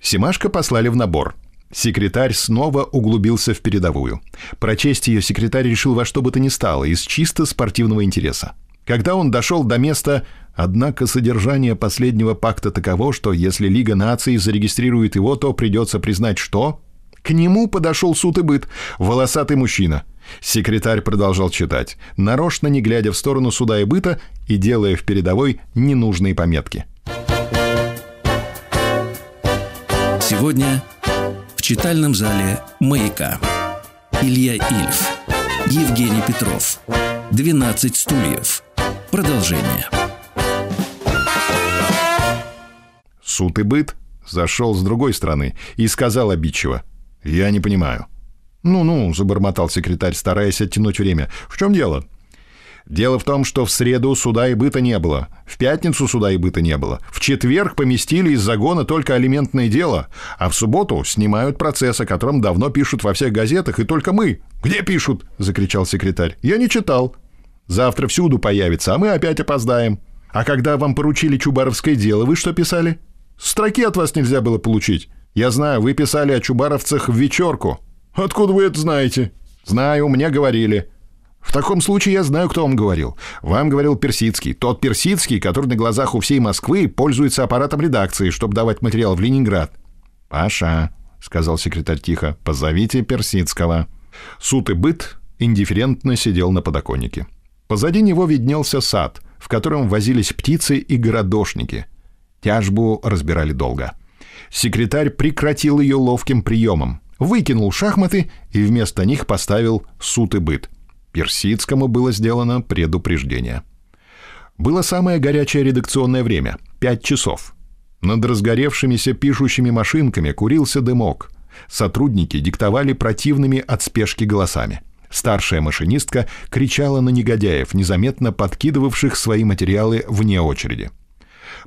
Симашко послали в набор – Секретарь снова углубился в передовую. Прочесть ее секретарь решил во что бы то ни стало, из чисто спортивного интереса. Когда он дошел до места, однако содержание последнего пакта таково, что если Лига наций зарегистрирует его, то придется признать, что... К нему подошел суд и быт, волосатый мужчина. Секретарь продолжал читать, нарочно не глядя в сторону суда и быта и делая в передовой ненужные пометки. Сегодня читальном зале «Маяка». Илья Ильф, Евгений Петров – 12 стульев. Продолжение. Суд и быт зашел с другой стороны и сказал обидчиво. «Я не понимаю». «Ну-ну», — забормотал секретарь, стараясь оттянуть время. «В чем дело?» Дело в том, что в среду суда и быта не было. В пятницу суда и быта не было. В четверг поместили из загона только алиментное дело. А в субботу снимают процесс, о котором давно пишут во всех газетах, и только мы. «Где пишут?» – закричал секретарь. «Я не читал. Завтра всюду появится, а мы опять опоздаем. А когда вам поручили Чубаровское дело, вы что писали? Строки от вас нельзя было получить. Я знаю, вы писали о чубаровцах в вечерку. Откуда вы это знаете? Знаю, мне говорили. В таком случае я знаю, кто вам говорил. Вам говорил Персидский. Тот Персидский, который на глазах у всей Москвы пользуется аппаратом редакции, чтобы давать материал в Ленинград. «Паша», — сказал секретарь тихо, — «позовите Персидского». Суд и быт индифферентно сидел на подоконнике. Позади него виднелся сад, в котором возились птицы и городошники. Тяжбу разбирали долго. Секретарь прекратил ее ловким приемом, выкинул шахматы и вместо них поставил суд и быт — Персидскому было сделано предупреждение. Было самое горячее редакционное время — пять часов. Над разгоревшимися пишущими машинками курился дымок. Сотрудники диктовали противными от спешки голосами. Старшая машинистка кричала на негодяев, незаметно подкидывавших свои материалы вне очереди.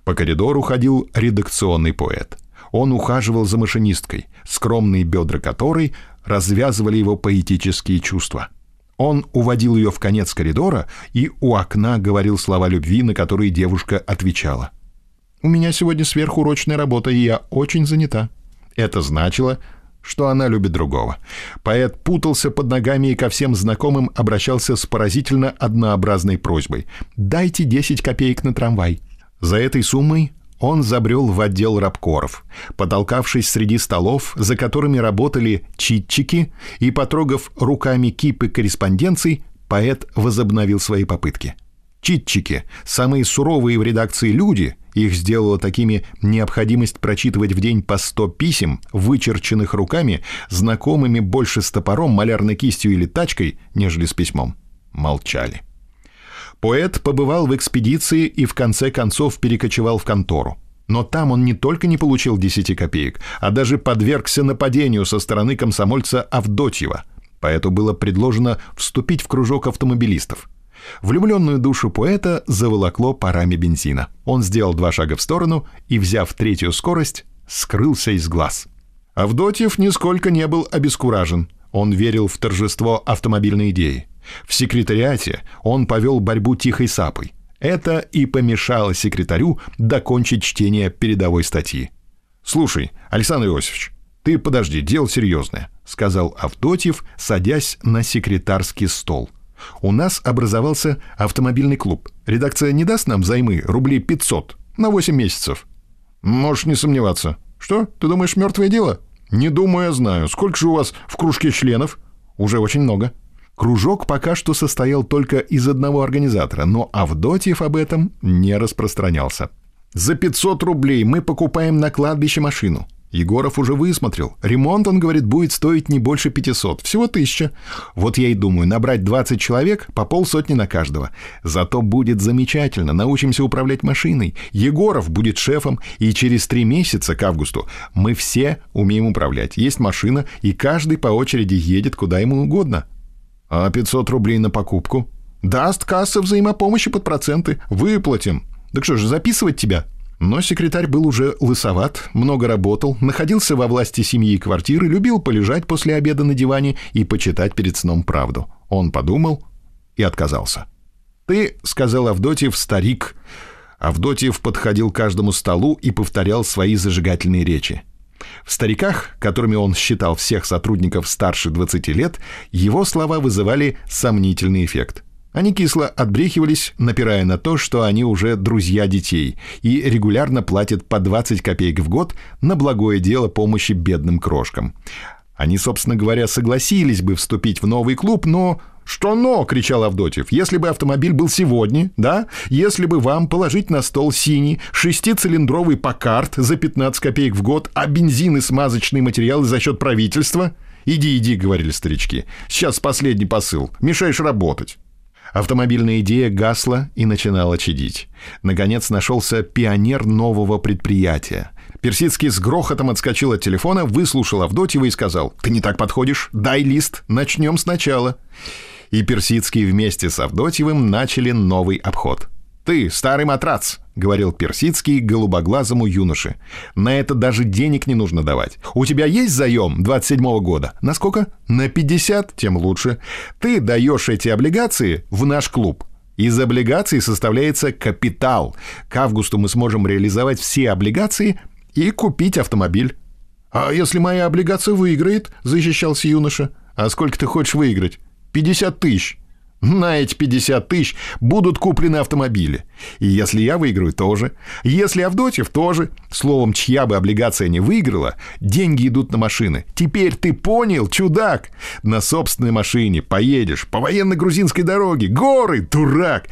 По коридору ходил редакционный поэт. Он ухаживал за машинисткой, скромные бедра которой развязывали его поэтические чувства — он уводил ее в конец коридора и у окна говорил слова любви, на которые девушка отвечала. «У меня сегодня сверхурочная работа, и я очень занята». Это значило, что она любит другого. Поэт путался под ногами и ко всем знакомым обращался с поразительно однообразной просьбой «Дайте 10 копеек на трамвай». За этой суммой он забрел в отдел рабкоров, потолкавшись среди столов, за которыми работали читчики, и потрогав руками кипы корреспонденций, поэт возобновил свои попытки. Читчики, самые суровые в редакции люди, их сделала такими необходимость прочитывать в день по сто писем, вычерченных руками, знакомыми больше с топором, малярной кистью или тачкой, нежели с письмом, молчали. Поэт побывал в экспедиции и в конце концов перекочевал в контору. Но там он не только не получил 10 копеек, а даже подвергся нападению со стороны комсомольца Авдотьева. Поэту было предложено вступить в кружок автомобилистов. Влюбленную душу поэта заволокло парами бензина. Он сделал два шага в сторону и, взяв третью скорость, скрылся из глаз. Авдотьев нисколько не был обескуражен. Он верил в торжество автомобильной идеи. В секретариате он повел борьбу тихой сапой. Это и помешало секретарю докончить чтение передовой статьи. «Слушай, Александр Иосифович, ты подожди, дело серьезное», — сказал Авдотьев, садясь на секретарский стол. «У нас образовался автомобильный клуб. Редакция не даст нам займы рублей 500 на 8 месяцев?» «Можешь не сомневаться. Что, ты думаешь, мертвое дело?» «Не думаю, я знаю. Сколько же у вас в кружке членов?» «Уже очень много». Кружок пока что состоял только из одного организатора, но Авдотьев об этом не распространялся. «За 500 рублей мы покупаем на кладбище машину. Егоров уже высмотрел. Ремонт, он говорит, будет стоить не больше 500. Всего тысяча. Вот я и думаю, набрать 20 человек по полсотни на каждого. Зато будет замечательно. Научимся управлять машиной. Егоров будет шефом. И через три месяца к августу мы все умеем управлять. Есть машина, и каждый по очереди едет куда ему угодно. А 500 рублей на покупку? Даст касса взаимопомощи под проценты. Выплатим. Так что же, записывать тебя? Но секретарь был уже лысоват, много работал, находился во власти семьи и квартиры, любил полежать после обеда на диване и почитать перед сном правду. Он подумал и отказался. «Ты, — сказал Авдотьев, — старик». Авдотьев подходил к каждому столу и повторял свои зажигательные речи. В стариках, которыми он считал всех сотрудников старше 20 лет, его слова вызывали сомнительный эффект. Они кисло отбрехивались, напирая на то, что они уже друзья детей и регулярно платят по 20 копеек в год на благое дело помощи бедным крошкам. Они, собственно говоря, согласились бы вступить в новый клуб, но «Что но?» — кричал Авдотьев. «Если бы автомобиль был сегодня, да? Если бы вам положить на стол синий шестицилиндровый Покарт за 15 копеек в год, а бензин и смазочные материалы за счет правительства?» «Иди, иди», — говорили старички. «Сейчас последний посыл. Мешаешь работать». Автомобильная идея гасла и начинала чадить. Наконец нашелся пионер нового предприятия. Персидский с грохотом отскочил от телефона, выслушал Авдотьева и сказал, «Ты не так подходишь, дай лист, начнем сначала». И Персидский вместе с Авдотьевым начали новый обход. «Ты, старый матрац!» — говорил Персидский голубоглазому юноше. «На это даже денег не нужно давать. У тебя есть заем 27-го года? На сколько? На 50, тем лучше. Ты даешь эти облигации в наш клуб. Из облигаций составляется капитал. К августу мы сможем реализовать все облигации и купить автомобиль». «А если моя облигация выиграет?» — защищался юноша. «А сколько ты хочешь выиграть?» «50 тысяч». На эти 50 тысяч будут куплены автомобили. И если я выиграю, тоже. Если Авдотьев, тоже. Словом, чья бы облигация не выиграла, деньги идут на машины. Теперь ты понял, чудак? На собственной машине поедешь по военно-грузинской дороге. Горы, дурак!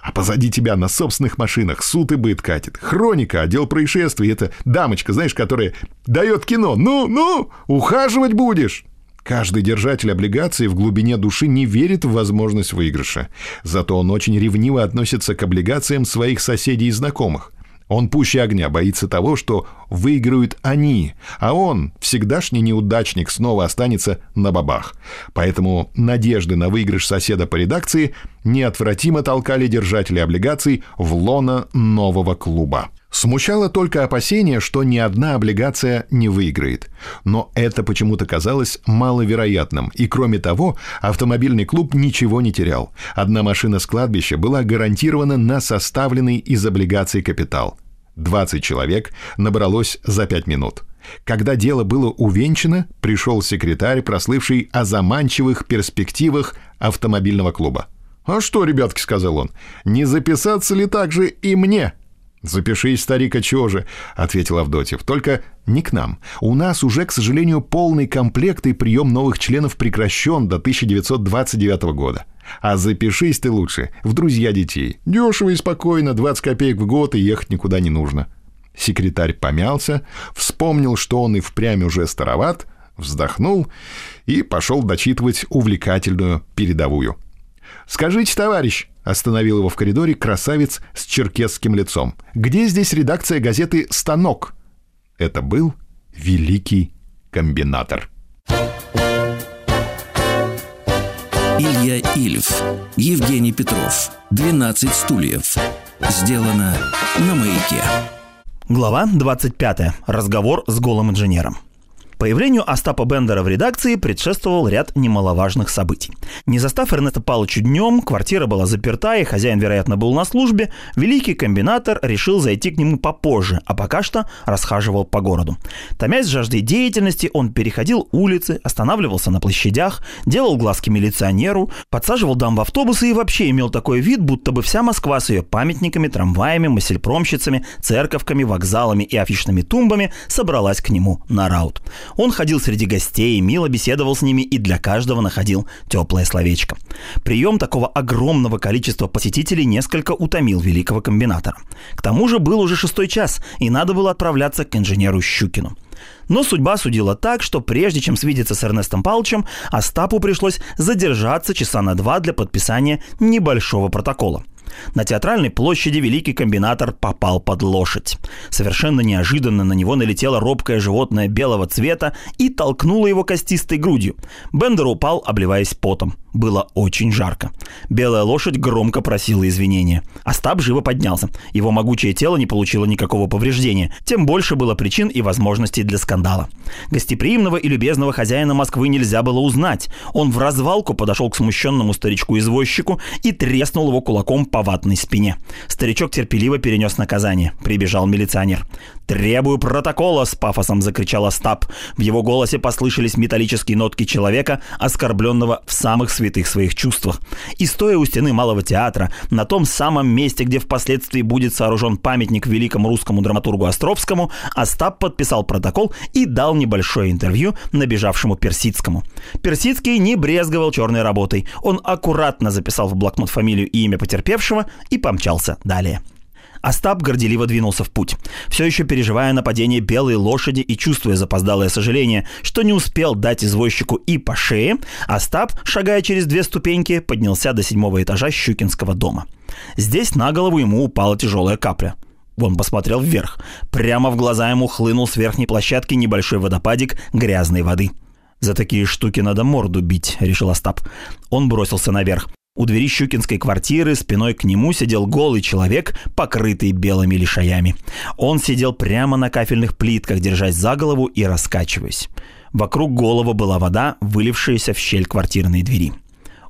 А позади тебя на собственных машинах суд и быт катит. Хроника, отдел происшествий. Это дамочка, знаешь, которая дает кино. Ну, ну, ухаживать будешь. Каждый держатель облигаций в глубине души не верит в возможность выигрыша. Зато он очень ревниво относится к облигациям своих соседей и знакомых. Он пуще огня боится того, что выиграют они, а он, всегдашний неудачник, снова останется на бабах. Поэтому надежды на выигрыш соседа по редакции неотвратимо толкали держателей облигаций в лона нового клуба. Смущало только опасение, что ни одна облигация не выиграет. Но это почему-то казалось маловероятным. И кроме того, автомобильный клуб ничего не терял. Одна машина с кладбища была гарантирована на составленный из облигаций капитал. 20 человек набралось за 5 минут. Когда дело было увенчано, пришел секретарь, прослывший о заманчивых перспективах автомобильного клуба. «А что, ребятки», — сказал он, — «не записаться ли также и мне?» «Запишись, старик, а чего же?» — ответил Авдотьев. «Только не к нам. У нас уже, к сожалению, полный комплект и прием новых членов прекращен до 1929 года. А запишись ты лучше в друзья детей. Дешево и спокойно, 20 копеек в год, и ехать никуда не нужно». Секретарь помялся, вспомнил, что он и впрямь уже староват, вздохнул и пошел дочитывать увлекательную передовую. «Скажите, товарищ», — остановил его в коридоре красавец с черкесским лицом, «где здесь редакция газеты «Станок»?» Это был великий комбинатор. Илья Ильф, Евгений Петров, 12 стульев. Сделано на маяке. Глава 25. Разговор с голым инженером. Появлению Остапа Бендера в редакции предшествовал ряд немаловажных событий. Не застав Эрнеста Павловича днем, квартира была заперта, и хозяин, вероятно, был на службе, великий комбинатор решил зайти к нему попозже, а пока что расхаживал по городу. Томясь жаждой деятельности, он переходил улицы, останавливался на площадях, делал глазки милиционеру, подсаживал дам в автобусы и вообще имел такой вид, будто бы вся Москва с ее памятниками, трамваями, масельпромщицами, церковками, вокзалами и афишными тумбами собралась к нему на раут. Он ходил среди гостей, мило беседовал с ними и для каждого находил теплое словечко. Прием такого огромного количества посетителей несколько утомил великого комбинатора. К тому же был уже шестой час, и надо было отправляться к инженеру Щукину. Но судьба судила так, что прежде чем свидеться с Эрнестом Павловичем, Остапу пришлось задержаться часа на два для подписания небольшого протокола – на театральной площади великий комбинатор попал под лошадь. Совершенно неожиданно на него налетело робкое животное белого цвета и толкнуло его костистой грудью. Бендер упал, обливаясь потом. Было очень жарко. Белая лошадь громко просила извинения. Остап живо поднялся. Его могучее тело не получило никакого повреждения. Тем больше было причин и возможностей для скандала. Гостеприимного и любезного хозяина Москвы нельзя было узнать. Он в развалку подошел к смущенному старичку-извозчику и треснул его кулаком по ватной спине. Старичок терпеливо перенес наказание. Прибежал милиционер. «Требую протокола!» — с пафосом закричал Остап. В его голосе послышались металлические нотки человека, оскорбленного в самых святых святых своих чувствах. И стоя у стены Малого театра, на том самом месте, где впоследствии будет сооружен памятник великому русскому драматургу Островскому, Остап подписал протокол и дал небольшое интервью набежавшему Персидскому. Персидский не брезговал черной работой. Он аккуратно записал в блокнот фамилию и имя потерпевшего и помчался далее. Остап горделиво двинулся в путь, все еще переживая нападение белой лошади и чувствуя запоздалое сожаление, что не успел дать извозчику и по шее, Остап, шагая через две ступеньки, поднялся до седьмого этажа Щукинского дома. Здесь на голову ему упала тяжелая капля. Он посмотрел вверх. Прямо в глаза ему хлынул с верхней площадки небольшой водопадик грязной воды. «За такие штуки надо морду бить», — решил Остап. Он бросился наверх. У двери щукинской квартиры спиной к нему сидел голый человек, покрытый белыми лишаями. Он сидел прямо на кафельных плитках, держась за голову и раскачиваясь. Вокруг голова была вода, вылившаяся в щель квартирной двери.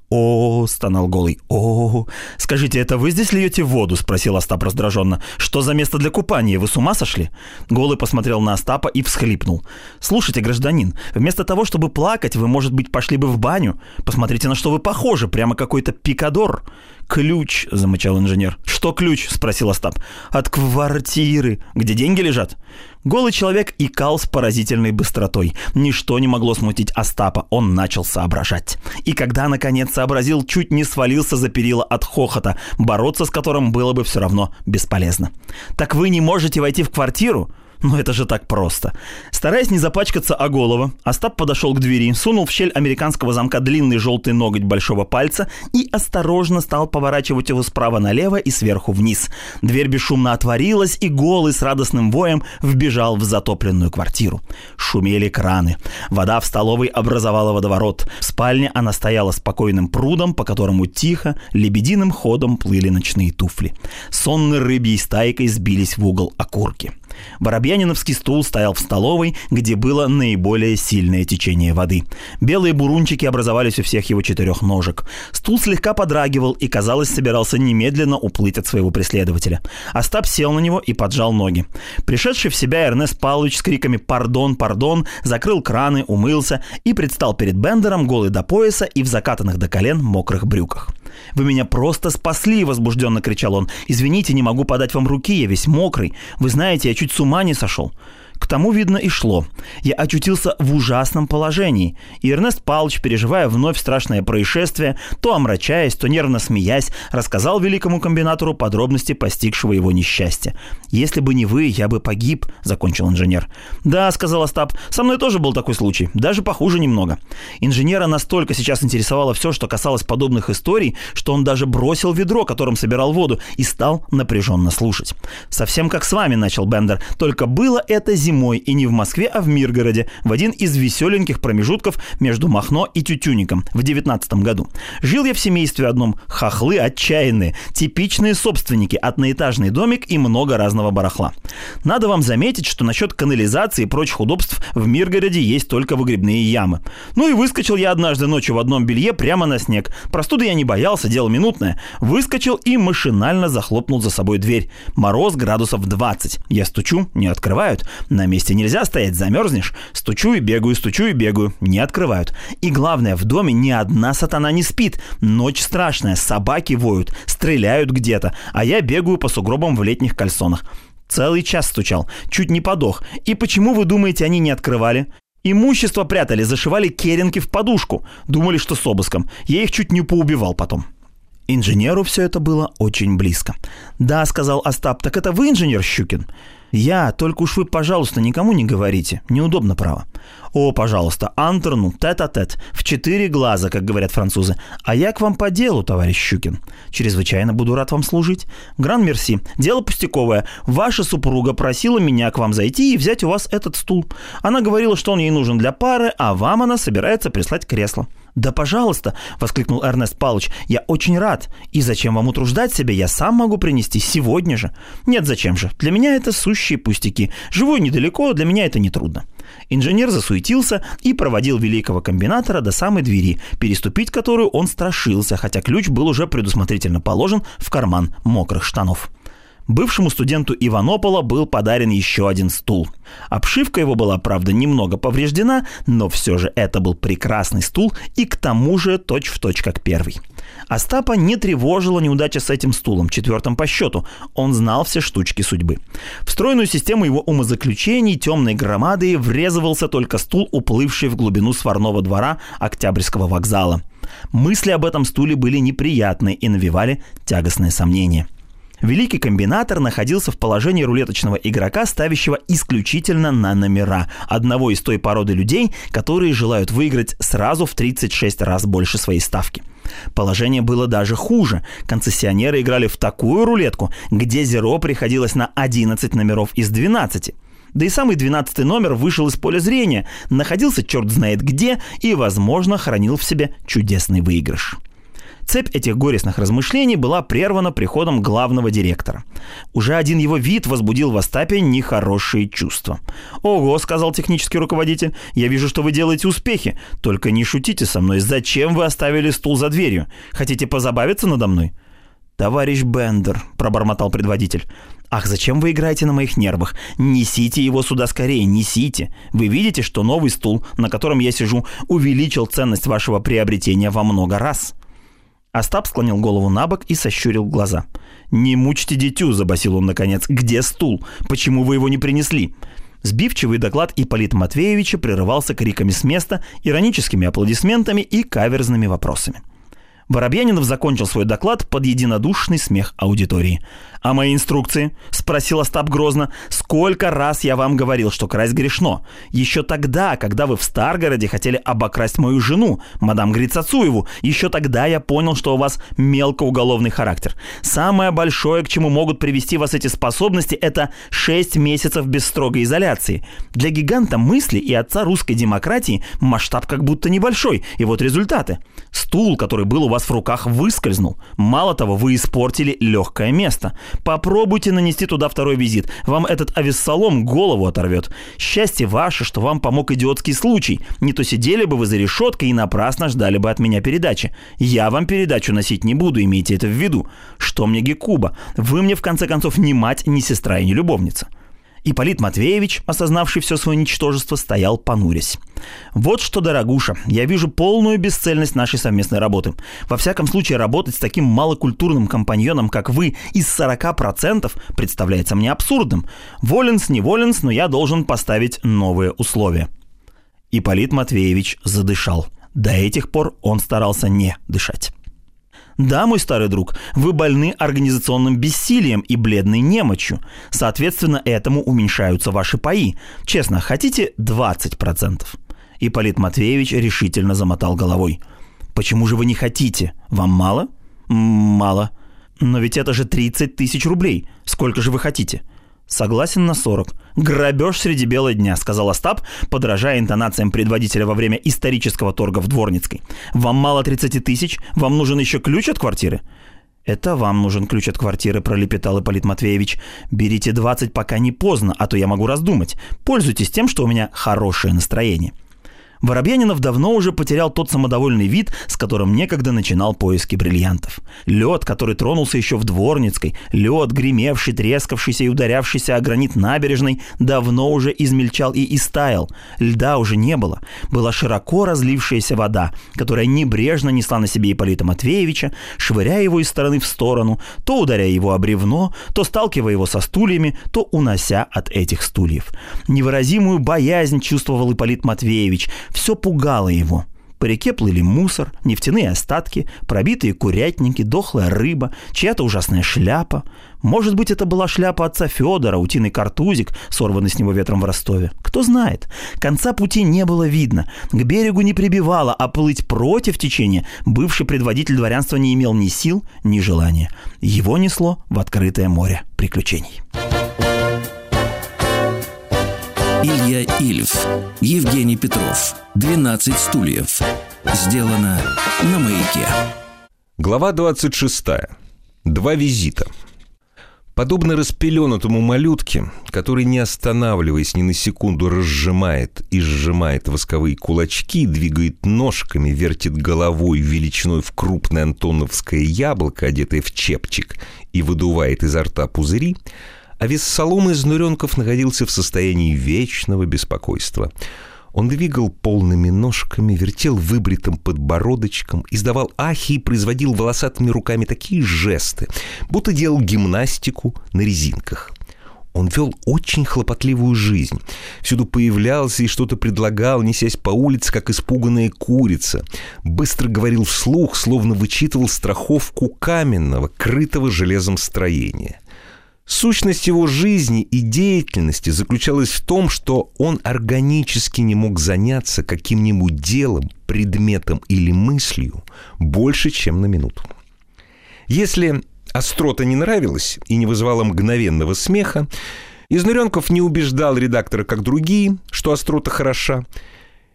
«О, — стонал голый, — о, скажите, это вы здесь льете воду?» — спросил Остап раздраженно. «Что за место для купания? Вы с ума сошли?» Голый посмотрел на Остапа и всхлипнул. «Слушайте, гражданин, вместо того, чтобы плакать, вы, может быть, пошли бы в баню? Посмотрите, на что вы похожи, прямо какой-то пикадор». «Ключ», — замычал инженер. «Что ключ?» — спросил Остап. «От квартиры. Где деньги лежат?» Голый человек икал с поразительной быстротой. Ничто не могло смутить Остапа, он начал соображать. И когда наконец сообразил, чуть не свалился за перила от хохота, бороться с которым было бы все равно бесполезно. «Так вы не можете войти в квартиру?» Ну это же так просто. Стараясь не запачкаться о голову, Остап подошел к двери, сунул в щель американского замка длинный желтый ноготь большого пальца и осторожно стал поворачивать его справа налево и сверху вниз. Дверь бесшумно отворилась, и голый с радостным воем вбежал в затопленную квартиру. Шумели краны. Вода в столовой образовала водоворот. В спальне она стояла спокойным прудом, по которому тихо, лебединым ходом плыли ночные туфли. Сонной рыбьей стайкой сбились в угол окурки. Воробьяниновский стул стоял в столовой, где было наиболее сильное течение воды. Белые бурунчики образовались у всех его четырех ножек. Стул слегка подрагивал и, казалось, собирался немедленно уплыть от своего преследователя. Остап сел на него и поджал ноги. Пришедший в себя Эрнест Павлович с криками «Пардон, пардон!» закрыл краны, умылся и предстал перед Бендером голый до пояса и в закатанных до колен мокрых брюках. «Вы меня просто спасли!» – возбужденно кричал он. «Извините, не могу подать вам руки, я весь мокрый. Вы знаете, я чуть с ума не сошел». К тому, видно, и шло. Я очутился в ужасном положении. И Эрнест Павлович, переживая вновь страшное происшествие, то омрачаясь, то нервно смеясь, рассказал великому комбинатору подробности постигшего его несчастья. «Если бы не вы, я бы погиб», — закончил инженер. «Да», — сказал Остап, — «со мной тоже был такой случай, даже похуже немного». Инженера настолько сейчас интересовало все, что касалось подобных историй, что он даже бросил ведро, которым собирал воду, и стал напряженно слушать. «Совсем как с вами», — начал Бендер, — «только было это зимой и не в Москве, а в Миргороде, в один из веселеньких промежутков между Махно и Тютюником в 19 году. Жил я в семействе одном, хохлы отчаянные, типичные собственники, одноэтажный домик и много разного барахла. Надо вам заметить, что насчет канализации и прочих удобств в Миргороде есть только выгребные ямы. Ну и выскочил я однажды ночью в одном белье прямо на снег. Простуды я не боялся, дело минутное. Выскочил и машинально захлопнул за собой дверь. Мороз градусов 20. Я стучу, не открывают. На месте нельзя стоять, замерзнешь. Стучу и бегаю, стучу и бегаю. Не открывают. И главное, в доме ни одна сатана не спит. Ночь страшная, собаки воют, стреляют где-то, а я бегаю по сугробам в летних кальсонах. Целый час стучал, чуть не подох. И почему, вы думаете, они не открывали? Имущество прятали, зашивали керенки в подушку. Думали, что с обыском. Я их чуть не поубивал потом. Инженеру все это было очень близко. «Да», — сказал Остап, — «так это вы инженер Щукин?» «Я, только уж вы, пожалуйста, никому не говорите. Неудобно, право». «О, пожалуйста, Антерну, тет-а-тет, в четыре глаза, как говорят французы. А я к вам по делу, товарищ Щукин. Чрезвычайно буду рад вам служить. Гран-мерси. Дело пустяковое. Ваша супруга просила меня к вам зайти и взять у вас этот стул. Она говорила, что он ей нужен для пары, а вам она собирается прислать кресло». «Да, пожалуйста!» — воскликнул Эрнест Павлович. «Я очень рад. И зачем вам утруждать себя? Я сам могу принести сегодня же». «Нет, зачем же? Для меня это сущие пустяки. Живу недалеко, для меня это нетрудно». Инженер засуетился и проводил великого комбинатора до самой двери, переступить которую он страшился, хотя ключ был уже предусмотрительно положен в карман мокрых штанов. Бывшему студенту Иванопола был подарен еще один стул. Обшивка его была, правда, немного повреждена, но все же это был прекрасный стул и к тому же точь-в-точь как первый. Остапа не тревожила неудача с этим стулом, четвертым по счету. Он знал все штучки судьбы. В стройную систему его умозаключений темной громадой врезывался только стул, уплывший в глубину сварного двора Октябрьского вокзала. Мысли об этом стуле были неприятны и навевали тягостные сомнения. Великий комбинатор находился в положении рулеточного игрока, ставящего исключительно на номера одного из той породы людей, которые желают выиграть сразу в 36 раз больше своей ставки. Положение было даже хуже. Концессионеры играли в такую рулетку, где зеро приходилось на 11 номеров из 12. Да и самый 12 номер вышел из поля зрения, находился черт знает где и, возможно, хранил в себе чудесный выигрыш. Цепь этих горестных размышлений была прервана приходом главного директора. Уже один его вид возбудил в Остапе нехорошие чувства. «Ого», — сказал технический руководитель, — «я вижу, что вы делаете успехи. Только не шутите со мной. Зачем вы оставили стул за дверью? Хотите позабавиться надо мной?» «Товарищ Бендер», — пробормотал предводитель. «Ах, зачем вы играете на моих нервах? Несите его сюда скорее, несите. Вы видите, что новый стул, на котором я сижу, увеличил ценность вашего приобретения во много раз». Остап склонил голову на бок и сощурил глаза. «Не мучьте дитю», — забасил он наконец. «Где стул? Почему вы его не принесли?» Сбивчивый доклад Ипполита Матвеевича прерывался криками с места, ироническими аплодисментами и каверзными вопросами. Воробьянинов закончил свой доклад под единодушный смех аудитории. «А мои инструкции?» – спросил Остап грозно. «Сколько раз я вам говорил, что красть грешно? Еще тогда, когда вы в Старгороде хотели обокрасть мою жену, мадам Грицацуеву, еще тогда я понял, что у вас мелкоуголовный характер. Самое большое, к чему могут привести вас эти способности, это 6 месяцев без строгой изоляции. Для гиганта мысли и отца русской демократии масштаб как будто небольшой, и вот результаты. Стул, который был у вас в руках, выскользнул. Мало того, вы испортили легкое место. Попробуйте нанести туда второй визит. Вам этот авессалом голову оторвет. Счастье ваше, что вам помог идиотский случай. Не то сидели бы вы за решеткой и напрасно ждали бы от меня передачи. Я вам передачу носить не буду, имейте это в виду. Что мне Гекуба? Вы мне в конце концов ни мать, ни сестра и ни любовница. Ипполит Матвеевич, осознавший все свое ничтожество, стоял понурясь. «Вот что, дорогуша, я вижу полную бесцельность нашей совместной работы. Во всяком случае, работать с таким малокультурным компаньоном, как вы, из 40% представляется мне абсурдным. Воленс, не воленс, но я должен поставить новые условия». Ипполит Матвеевич задышал. До этих пор он старался не дышать. Да, мой старый друг, вы больны организационным бессилием и бледной немочью. Соответственно, этому уменьшаются ваши паи. Честно, хотите 20%? Ипполит Матвеевич решительно замотал головой. Почему же вы не хотите? Вам мало? Мало. Но ведь это же 30 тысяч рублей. Сколько же вы хотите? Согласен на 40. Грабеж среди бела дня, сказал Остап, подражая интонациям предводителя во время исторического торга в Дворницкой. Вам мало 30 тысяч? Вам нужен еще ключ от квартиры? «Это вам нужен ключ от квартиры», – пролепетал Ипполит Матвеевич. «Берите 20, пока не поздно, а то я могу раздумать. Пользуйтесь тем, что у меня хорошее настроение». Воробьянинов давно уже потерял тот самодовольный вид, с которым некогда начинал поиски бриллиантов. Лед, который тронулся еще в Дворницкой, лед, гремевший, трескавшийся и ударявшийся о гранит набережной, давно уже измельчал и истаял. Льда уже не было. Была широко разлившаяся вода, которая небрежно несла на себе Ипполита Матвеевича, швыряя его из стороны в сторону, то ударяя его о бревно, то сталкивая его со стульями, то унося от этих стульев. Невыразимую боязнь чувствовал Ипполит Матвеевич – все пугало его. По реке плыли мусор, нефтяные остатки, пробитые курятники, дохлая рыба, чья-то ужасная шляпа. Может быть, это была шляпа отца Федора, утиный картузик, сорванный с него ветром в Ростове. Кто знает. Конца пути не было видно. К берегу не прибивало, а плыть против течения бывший предводитель дворянства не имел ни сил, ни желания. Его несло в открытое море приключений. Илья Ильф, Евгений Петров, 12 стульев. Сделано на маяке. Глава 26. Два визита. Подобно распеленутому малютке, который, не останавливаясь ни на секунду, разжимает и сжимает восковые кулачки, двигает ножками, вертит головой величиной в крупное антоновское яблоко, одетое в чепчик, и выдувает изо рта пузыри – а вес соломы из нуренков находился в состоянии вечного беспокойства. Он двигал полными ножками, вертел выбритым подбородочком, издавал ахи и производил волосатыми руками такие жесты, будто делал гимнастику на резинках. Он вел очень хлопотливую жизнь. Всюду появлялся и что-то предлагал, несясь по улице, как испуганная курица. Быстро говорил вслух, словно вычитывал страховку каменного, крытого железом строения. Сущность его жизни и деятельности заключалась в том, что он органически не мог заняться каким-нибудь делом, предметом или мыслью больше, чем на минуту. Если острота не нравилась и не вызывала мгновенного смеха, Изнуренков не убеждал редактора, как другие, что острота хороша,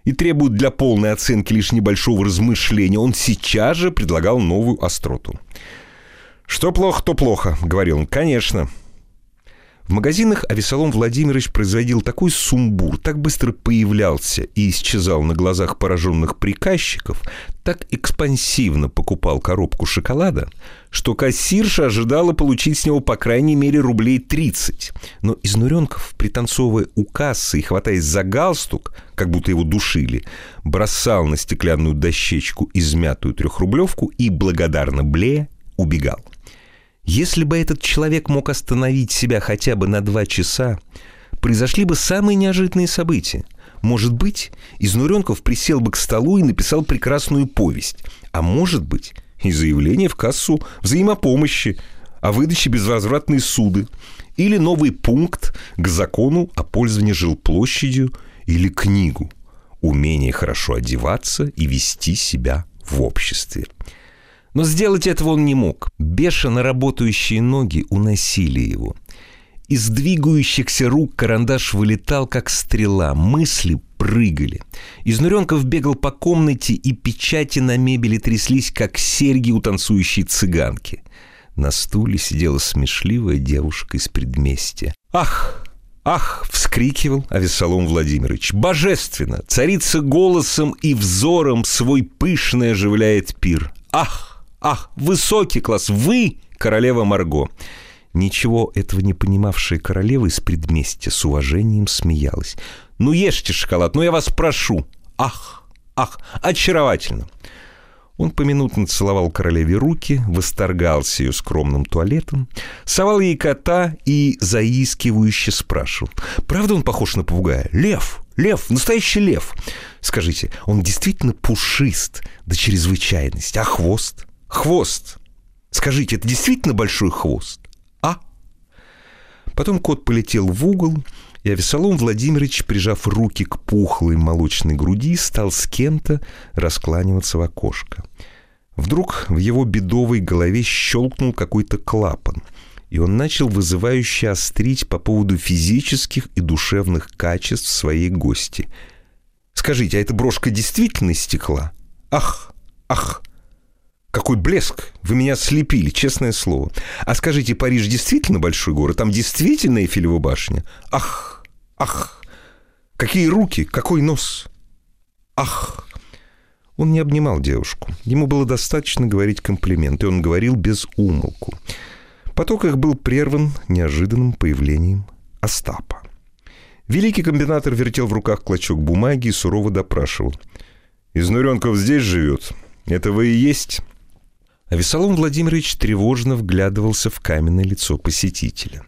и требует для полной оценки лишь небольшого размышления. Он сейчас же предлагал новую остроту. «Что плохо, то плохо», — говорил он. «Конечно, в магазинах Авесолом Владимирович производил такой сумбур, так быстро появлялся и исчезал на глазах пораженных приказчиков, так экспансивно покупал коробку шоколада, что кассирша ожидала получить с него по крайней мере рублей 30. Но Изнуренков, пританцовывая у кассы и хватаясь за галстук, как будто его душили, бросал на стеклянную дощечку измятую трехрублевку и, благодарно блея, убегал. Если бы этот человек мог остановить себя хотя бы на два часа, произошли бы самые неожиданные события. Может быть, Изнуренков присел бы к столу и написал прекрасную повесть. А может быть, и заявление в кассу взаимопомощи о выдаче безвозвратной суды или новый пункт к закону о пользовании жилплощадью или книгу «Умение хорошо одеваться и вести себя в обществе». Но сделать этого он не мог. Бешено работающие ноги уносили его. Из двигающихся рук карандаш вылетал, как стрела. Мысли прыгали. Изнуренков бегал по комнате, и печати на мебели тряслись, как серьги у танцующей цыганки. На стуле сидела смешливая девушка из предместья. «Ах, «Ах!» — вскрикивал Авесолом Владимирович. «Божественно! Царица голосом и взором свой пышный оживляет пир! Ах!» Ах, высокий класс, вы, королева Марго. Ничего этого не понимавшая королева из предместья с уважением смеялась. «Ну ешьте шоколад, ну я вас прошу!» «Ах, ах, очаровательно!» Он поминутно целовал королеве руки, восторгался ее скромным туалетом, совал ей кота и заискивающе спрашивал. «Правда он похож на попугая? Лев! Лев! Настоящий лев!» Скажите, он действительно пушист до чрезвычайности, а хвост? Хвост. Скажите, это действительно большой хвост? А? Потом кот полетел в угол, и Авесолом Владимирович, прижав руки к пухлой молочной груди, стал с кем-то раскланиваться в окошко. Вдруг в его бедовой голове щелкнул какой-то клапан, и он начал вызывающе острить по поводу физических и душевных качеств своей гости. «Скажите, а эта брошка действительно стекла? Ах, ах!» Какой блеск! Вы меня слепили, честное слово. А скажите, Париж действительно большой город? Там действительно Эйфелева башня? Ах, ах! Какие руки, какой нос! Ах! Он не обнимал девушку. Ему было достаточно говорить комплименты, он говорил без умолку. Поток их был прерван неожиданным появлением Остапа. Великий комбинатор вертел в руках клочок бумаги и сурово допрашивал. «Изнуренков здесь живет? Это вы и есть?» А Весолом Владимирович тревожно вглядывался в каменное лицо посетителя.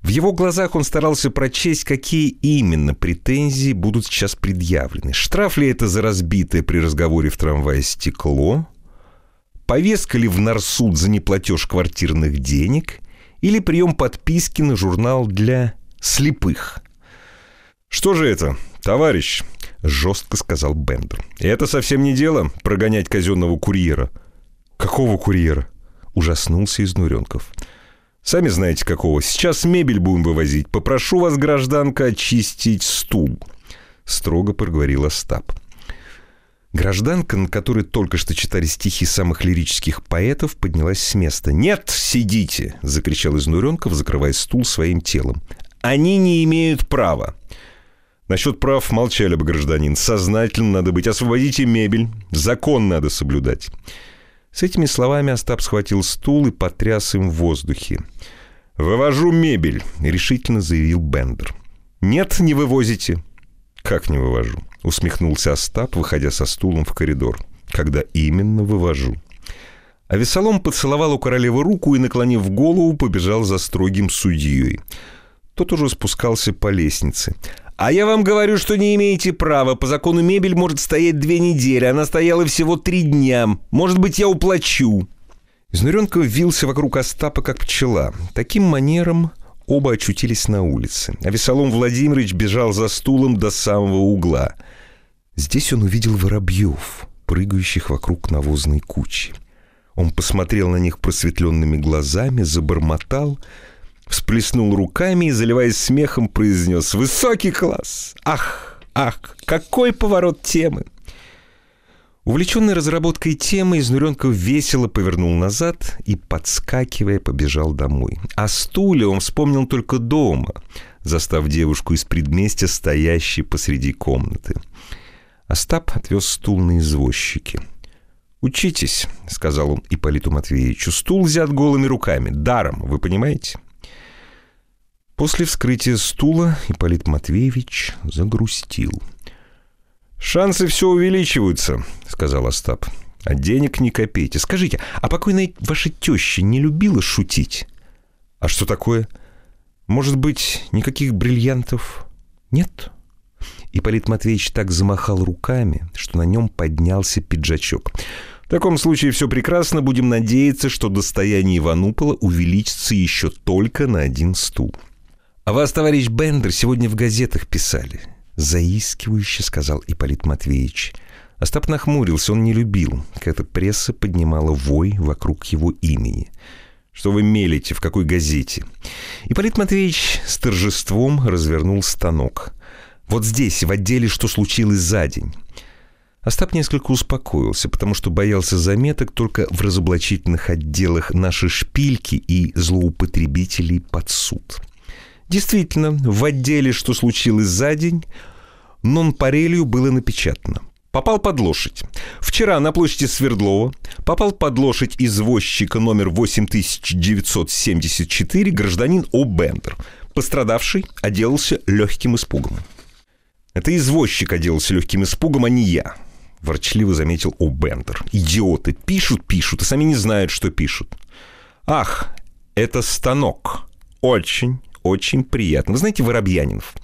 В его глазах он старался прочесть, какие именно претензии будут сейчас предъявлены. Штраф ли это за разбитое при разговоре в трамвае стекло? Повестка ли в Нарсуд за неплатеж квартирных денег? Или прием подписки на журнал для слепых? «Что же это, товарищ?» — жестко сказал Бендер. «Это совсем не дело — прогонять казенного курьера. «Какого курьера?» – ужаснулся Изнуренков. «Сами знаете, какого. Сейчас мебель будем вывозить. Попрошу вас, гражданка, очистить стул», – строго проговорил Остап. Гражданка, на которой только что читали стихи самых лирических поэтов, поднялась с места. «Нет, сидите!» – закричал Изнуренков, закрывая стул своим телом. «Они не имеют права!» Насчет прав молчали бы, гражданин. Сознательно надо быть. Освободите мебель. Закон надо соблюдать. С этими словами Остап схватил стул и потряс им в воздухе. «Вывожу мебель», — решительно заявил Бендер. «Нет, не вывозите». «Как не вывожу?» — усмехнулся Остап, выходя со стулом в коридор. «Когда именно вывожу?» А Весолом поцеловал у королевы руку и, наклонив голову, побежал за строгим судьей. Тот уже спускался по лестнице. «А я вам говорю, что не имеете права. По закону мебель может стоять две недели. Она стояла всего три дня. Может быть, я уплачу». Изнуренков вился вокруг Остапа, как пчела. Таким манером оба очутились на улице. А Весолом Владимирович бежал за стулом до самого угла. Здесь он увидел воробьев, прыгающих вокруг навозной кучи. Он посмотрел на них просветленными глазами, забормотал — всплеснул руками и, заливаясь смехом, произнес «Высокий класс! Ах, ах, какой поворот темы!» Увлеченный разработкой темы, Изнуренков весело повернул назад и, подскакивая, побежал домой. О стуле он вспомнил только дома, застав девушку из предместья, стоящей посреди комнаты. Остап отвез стул на извозчике. «Учитесь», — сказал он Ипполиту Матвеевичу, — «стул взят голыми руками, даром, вы понимаете?» После вскрытия стула Ипполит Матвеевич загрустил. «Шансы все увеличиваются», — сказал Остап. «А денег ни копейте. Скажите, а покойная ваша теща не любила шутить?» «А что такое? Может быть, никаких бриллиантов нет?» Ипполит Матвеевич так замахал руками, что на нем поднялся пиджачок. В таком случае все прекрасно. Будем надеяться, что достояние Иванупола увеличится еще только на один стул. «А вас, товарищ Бендер, сегодня в газетах писали», — заискивающе сказал Ипполит Матвеевич. Остап нахмурился, он не любил, когда пресса поднимала вой вокруг его имени. «Что вы мелите? В какой газете?» Ипполит Матвеевич с торжеством развернул станок. «Вот здесь, в отделе «Что случилось за день». Остап несколько успокоился, потому что боялся заметок только в разоблачительных отделах нашей шпильки и злоупотребителей под суд. Действительно, в отделе «Что случилось за день» нон-парелью было напечатано. Попал под лошадь. Вчера на площади Свердлова попал под лошадь извозчика номер 8974 гражданин О. Бендер. Пострадавший оделался легким испугом. Это извозчик оделался легким испугом, а не я. Ворчливо заметил О. Бендер. Идиоты. Пишут, пишут, а сами не знают, что пишут. Ах, это станок. Очень, очень приятно. Вы знаете, Воробьянинов,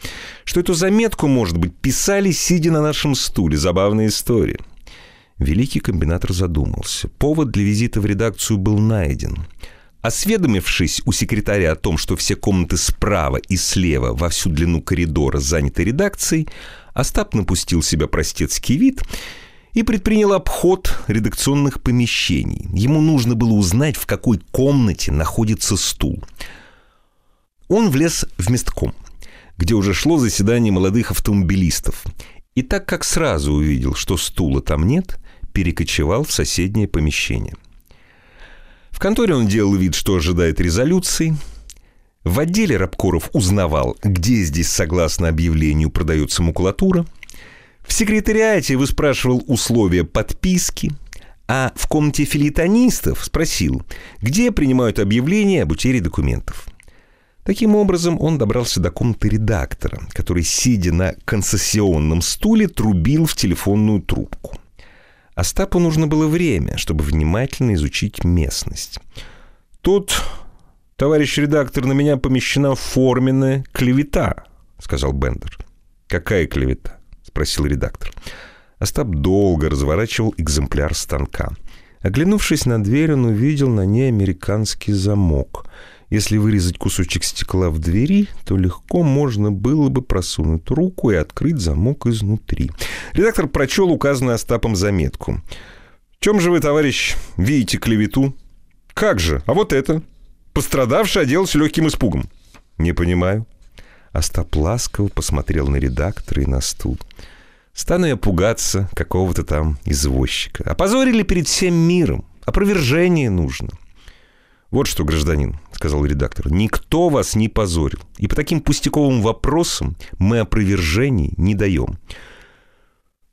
что эту заметку, может быть, писали, сидя на нашем стуле. Забавная история. Великий комбинатор задумался. Повод для визита в редакцию был найден. Осведомившись у секретаря о том, что все комнаты справа и слева во всю длину коридора заняты редакцией, Остап напустил себя простецкий вид и предпринял обход редакционных помещений. Ему нужно было узнать, в какой комнате находится стул – он влез в местком, где уже шло заседание молодых автомобилистов. И так как сразу увидел, что стула там нет, перекочевал в соседнее помещение. В конторе он делал вид, что ожидает резолюции. В отделе Рабкоров узнавал, где здесь, согласно объявлению, продается макулатура. В секретариате выспрашивал условия подписки, а в комнате филитонистов спросил, где принимают объявления об утере документов. Таким образом, он добрался до комнаты редактора, который, сидя на концессионном стуле, трубил в телефонную трубку. Остапу нужно было время, чтобы внимательно изучить местность. «Тут, товарищ редактор, на меня помещена форменная клевета», — сказал Бендер. «Какая клевета?» — спросил редактор. Остап долго разворачивал экземпляр станка. Оглянувшись на дверь, он увидел на ней американский замок — если вырезать кусочек стекла в двери, то легко можно было бы просунуть руку и открыть замок изнутри. Редактор прочел указанную Остапом заметку. «В чем же вы, товарищ, видите клевету?» «Как же? А вот это?» «Пострадавший оделся легким испугом». «Не понимаю». Остап ласково посмотрел на редактора и на стул. «Стану я пугаться какого-то там извозчика. Опозорили перед всем миром. Опровержение нужно». «Вот что, гражданин», — сказал редактор, — «никто вас не позорил. И по таким пустяковым вопросам мы опровержений не даем».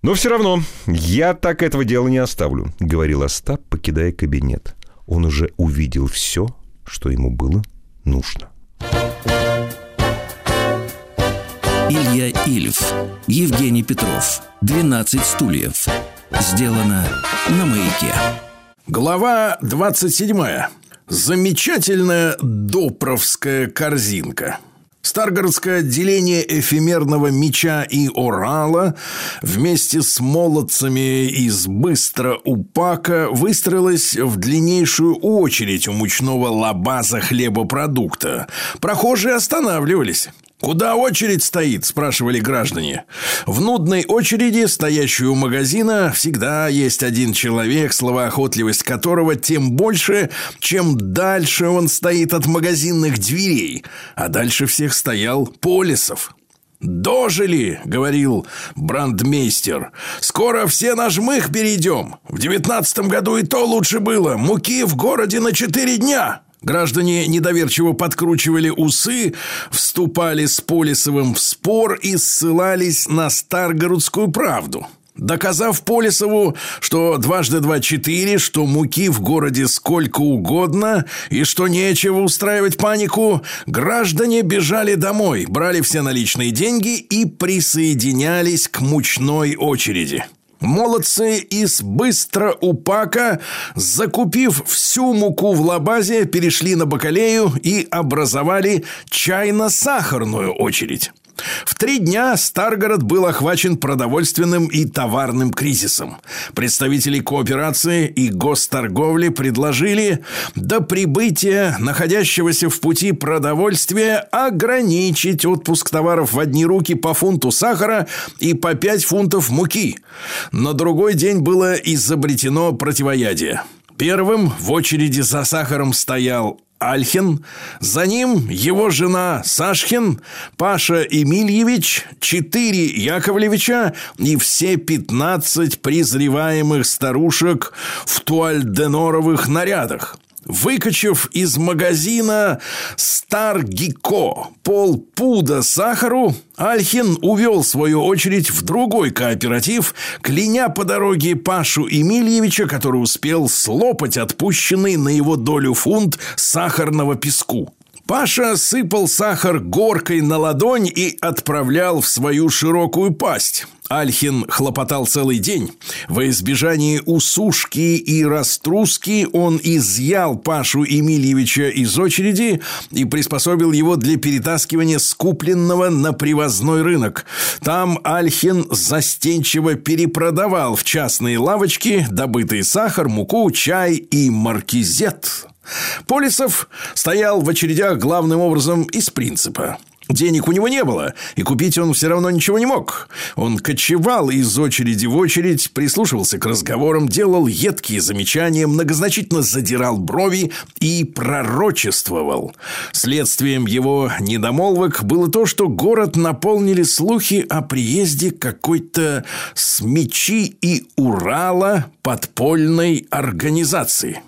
«Но все равно я так этого дела не оставлю», — говорил Остап, покидая кабинет. Он уже увидел все, что ему было нужно. Илья Ильф, Евгений Петров, 12 стульев. Сделано на маяке. Глава 27. Замечательная допровская корзинка. Старгородское отделение эфемерного меча и орала вместе с молодцами из быстро упака выстроилось в длиннейшую очередь у мучного лабаза хлебопродукта. Прохожие останавливались. «Куда очередь стоит?» – спрашивали граждане. В нудной очереди, стоящей у магазина, всегда есть один человек, словоохотливость которого тем больше, чем дальше он стоит от магазинных дверей. А дальше всех стоял Полисов. «Дожили!» — говорил брандмейстер. «Скоро все на жмых перейдем. В девятнадцатом году и то лучше было. Муки в городе на четыре дня. Граждане недоверчиво подкручивали усы, вступали с Полисовым в спор и ссылались на Старгородскую правду. Доказав Полисову, что дважды два четыре, что муки в городе сколько угодно и что нечего устраивать панику, граждане бежали домой, брали все наличные деньги и присоединялись к мучной очереди. Молодцы из быстро упака, закупив всю муку в лабазе, перешли на бакалею и образовали чайно-сахарную очередь. В три дня Старгород был охвачен продовольственным и товарным кризисом. Представители кооперации и госторговли предложили до прибытия находящегося в пути продовольствия ограничить отпуск товаров в одни руки по фунту сахара и по 5 фунтов муки. На другой день было изобретено противоядие. Первым в очереди за сахаром стоял Альхин, за ним его жена Сашхин, Паша Эмильевич, четыре Яковлевича и все пятнадцать презреваемых старушек в туальденоровых нарядах. Выкачав из магазина Старгико полпуда сахару, Альхин увел свою очередь в другой кооператив, кляня по дороге Пашу Емельевича, который успел слопать отпущенный на его долю фунт сахарного песку. Паша сыпал сахар горкой на ладонь и отправлял в свою широкую пасть. Альхин хлопотал целый день. Во избежание усушки и раструски он изъял Пашу Емельевича из очереди и приспособил его для перетаскивания скупленного на привозной рынок. Там Альхин застенчиво перепродавал в частные лавочки добытый сахар, муку, чай и маркизет. Полисов стоял в очередях главным образом из принципа. Денег у него не было, и купить он все равно ничего не мог. Он кочевал из очереди в очередь, прислушивался к разговорам, делал едкие замечания, многозначительно задирал брови и пророчествовал. Следствием его недомолвок было то, что город наполнили слухи о приезде какой-то с мечи и Урала подпольной организации.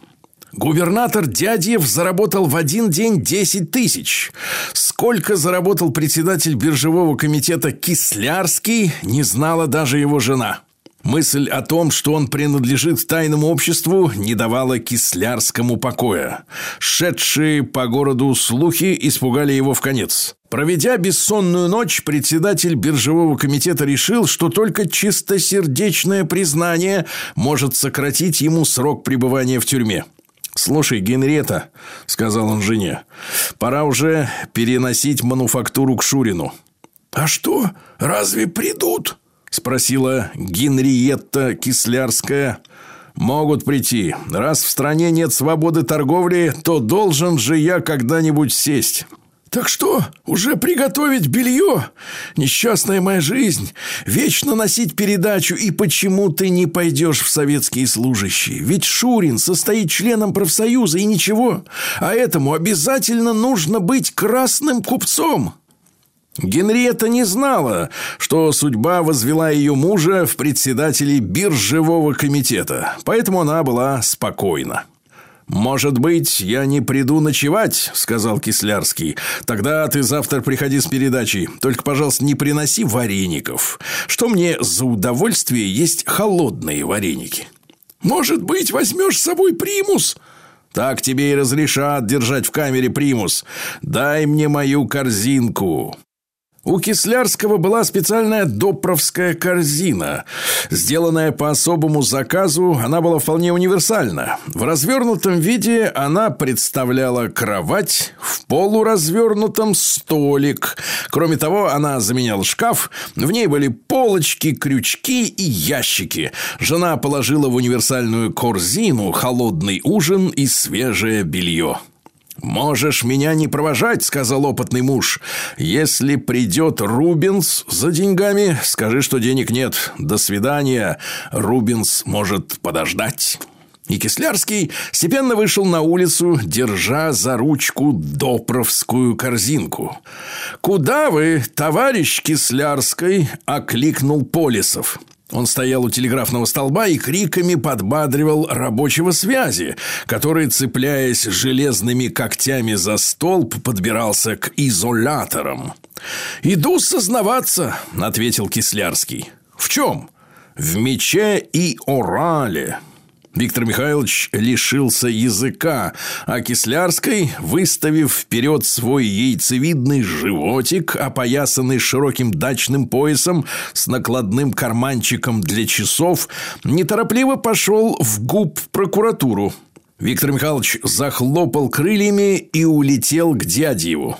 Губернатор Дядьев заработал в один день 10 тысяч. Сколько заработал председатель биржевого комитета Кислярский, не знала даже его жена. Мысль о том, что он принадлежит тайному обществу, не давала Кислярскому покоя. Шедшие по городу слухи испугали его в конец. Проведя бессонную ночь, председатель биржевого комитета решил, что только чистосердечное признание может сократить ему срок пребывания в тюрьме. «Слушай, Генрета», — сказал он жене, — «пора уже переносить мануфактуру к Шурину». «А что, разве придут?» — спросила Генриетта Кислярская. «Могут прийти. Раз в стране нет свободы торговли, то должен же я когда-нибудь сесть». Так что, уже приготовить белье? Несчастная моя жизнь. Вечно носить передачу. И почему ты не пойдешь в советские служащие? Ведь Шурин состоит членом профсоюза и ничего. А этому обязательно нужно быть красным купцом. Генриетта не знала, что судьба возвела ее мужа в председателей биржевого комитета, поэтому она была спокойна. «Может быть, я не приду ночевать», — сказал Кислярский. «Тогда ты завтра приходи с передачей. Только, пожалуйста, не приноси вареников. Что мне за удовольствие есть холодные вареники?» «Может быть, возьмешь с собой примус?» «Так тебе и разрешат держать в камере примус. Дай мне мою корзинку». У Кислярского была специальная допровская корзина. Сделанная по особому заказу, она была вполне универсальна. В развернутом виде она представляла кровать, в полуразвернутом столик. Кроме того, она заменяла шкаф. В ней были полочки, крючки и ящики. Жена положила в универсальную корзину холодный ужин и свежее белье. «Можешь меня не провожать», — сказал опытный муж. «Если придет Рубинс за деньгами, скажи, что денег нет. До свидания. Рубинс может подождать». И Кислярский степенно вышел на улицу, держа за ручку допровскую корзинку. «Куда вы, товарищ Кислярской?» – окликнул Полисов. Он стоял у телеграфного столба и криками подбадривал рабочего связи, который, цепляясь железными когтями за столб, подбирался к изоляторам. «Иду сознаваться», — ответил Кислярский. «В чем?» «В мече и орале». Виктор Михайлович лишился языка, а Кислярской, выставив вперед свой яйцевидный животик, опоясанный широким дачным поясом с накладным карманчиком для часов, неторопливо пошел в губ прокуратуру. Виктор Михайлович захлопал крыльями и улетел к дяде его.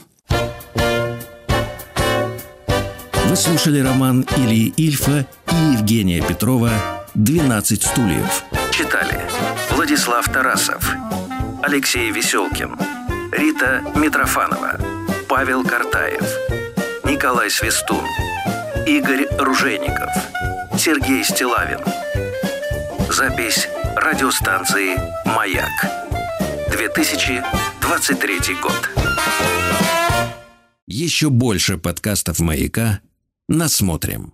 Вы слушали роман Ильи Ильфа и Евгения Петрова «12 стульев». Читали Владислав Тарасов, Алексей Веселкин, Рита Митрофанова, Павел Картаев, Николай Свистун, Игорь Ружейников, Сергей Стилавин. Запись радиостанции «Маяк». 2023 год. Еще больше подкастов «Маяка» насмотрим.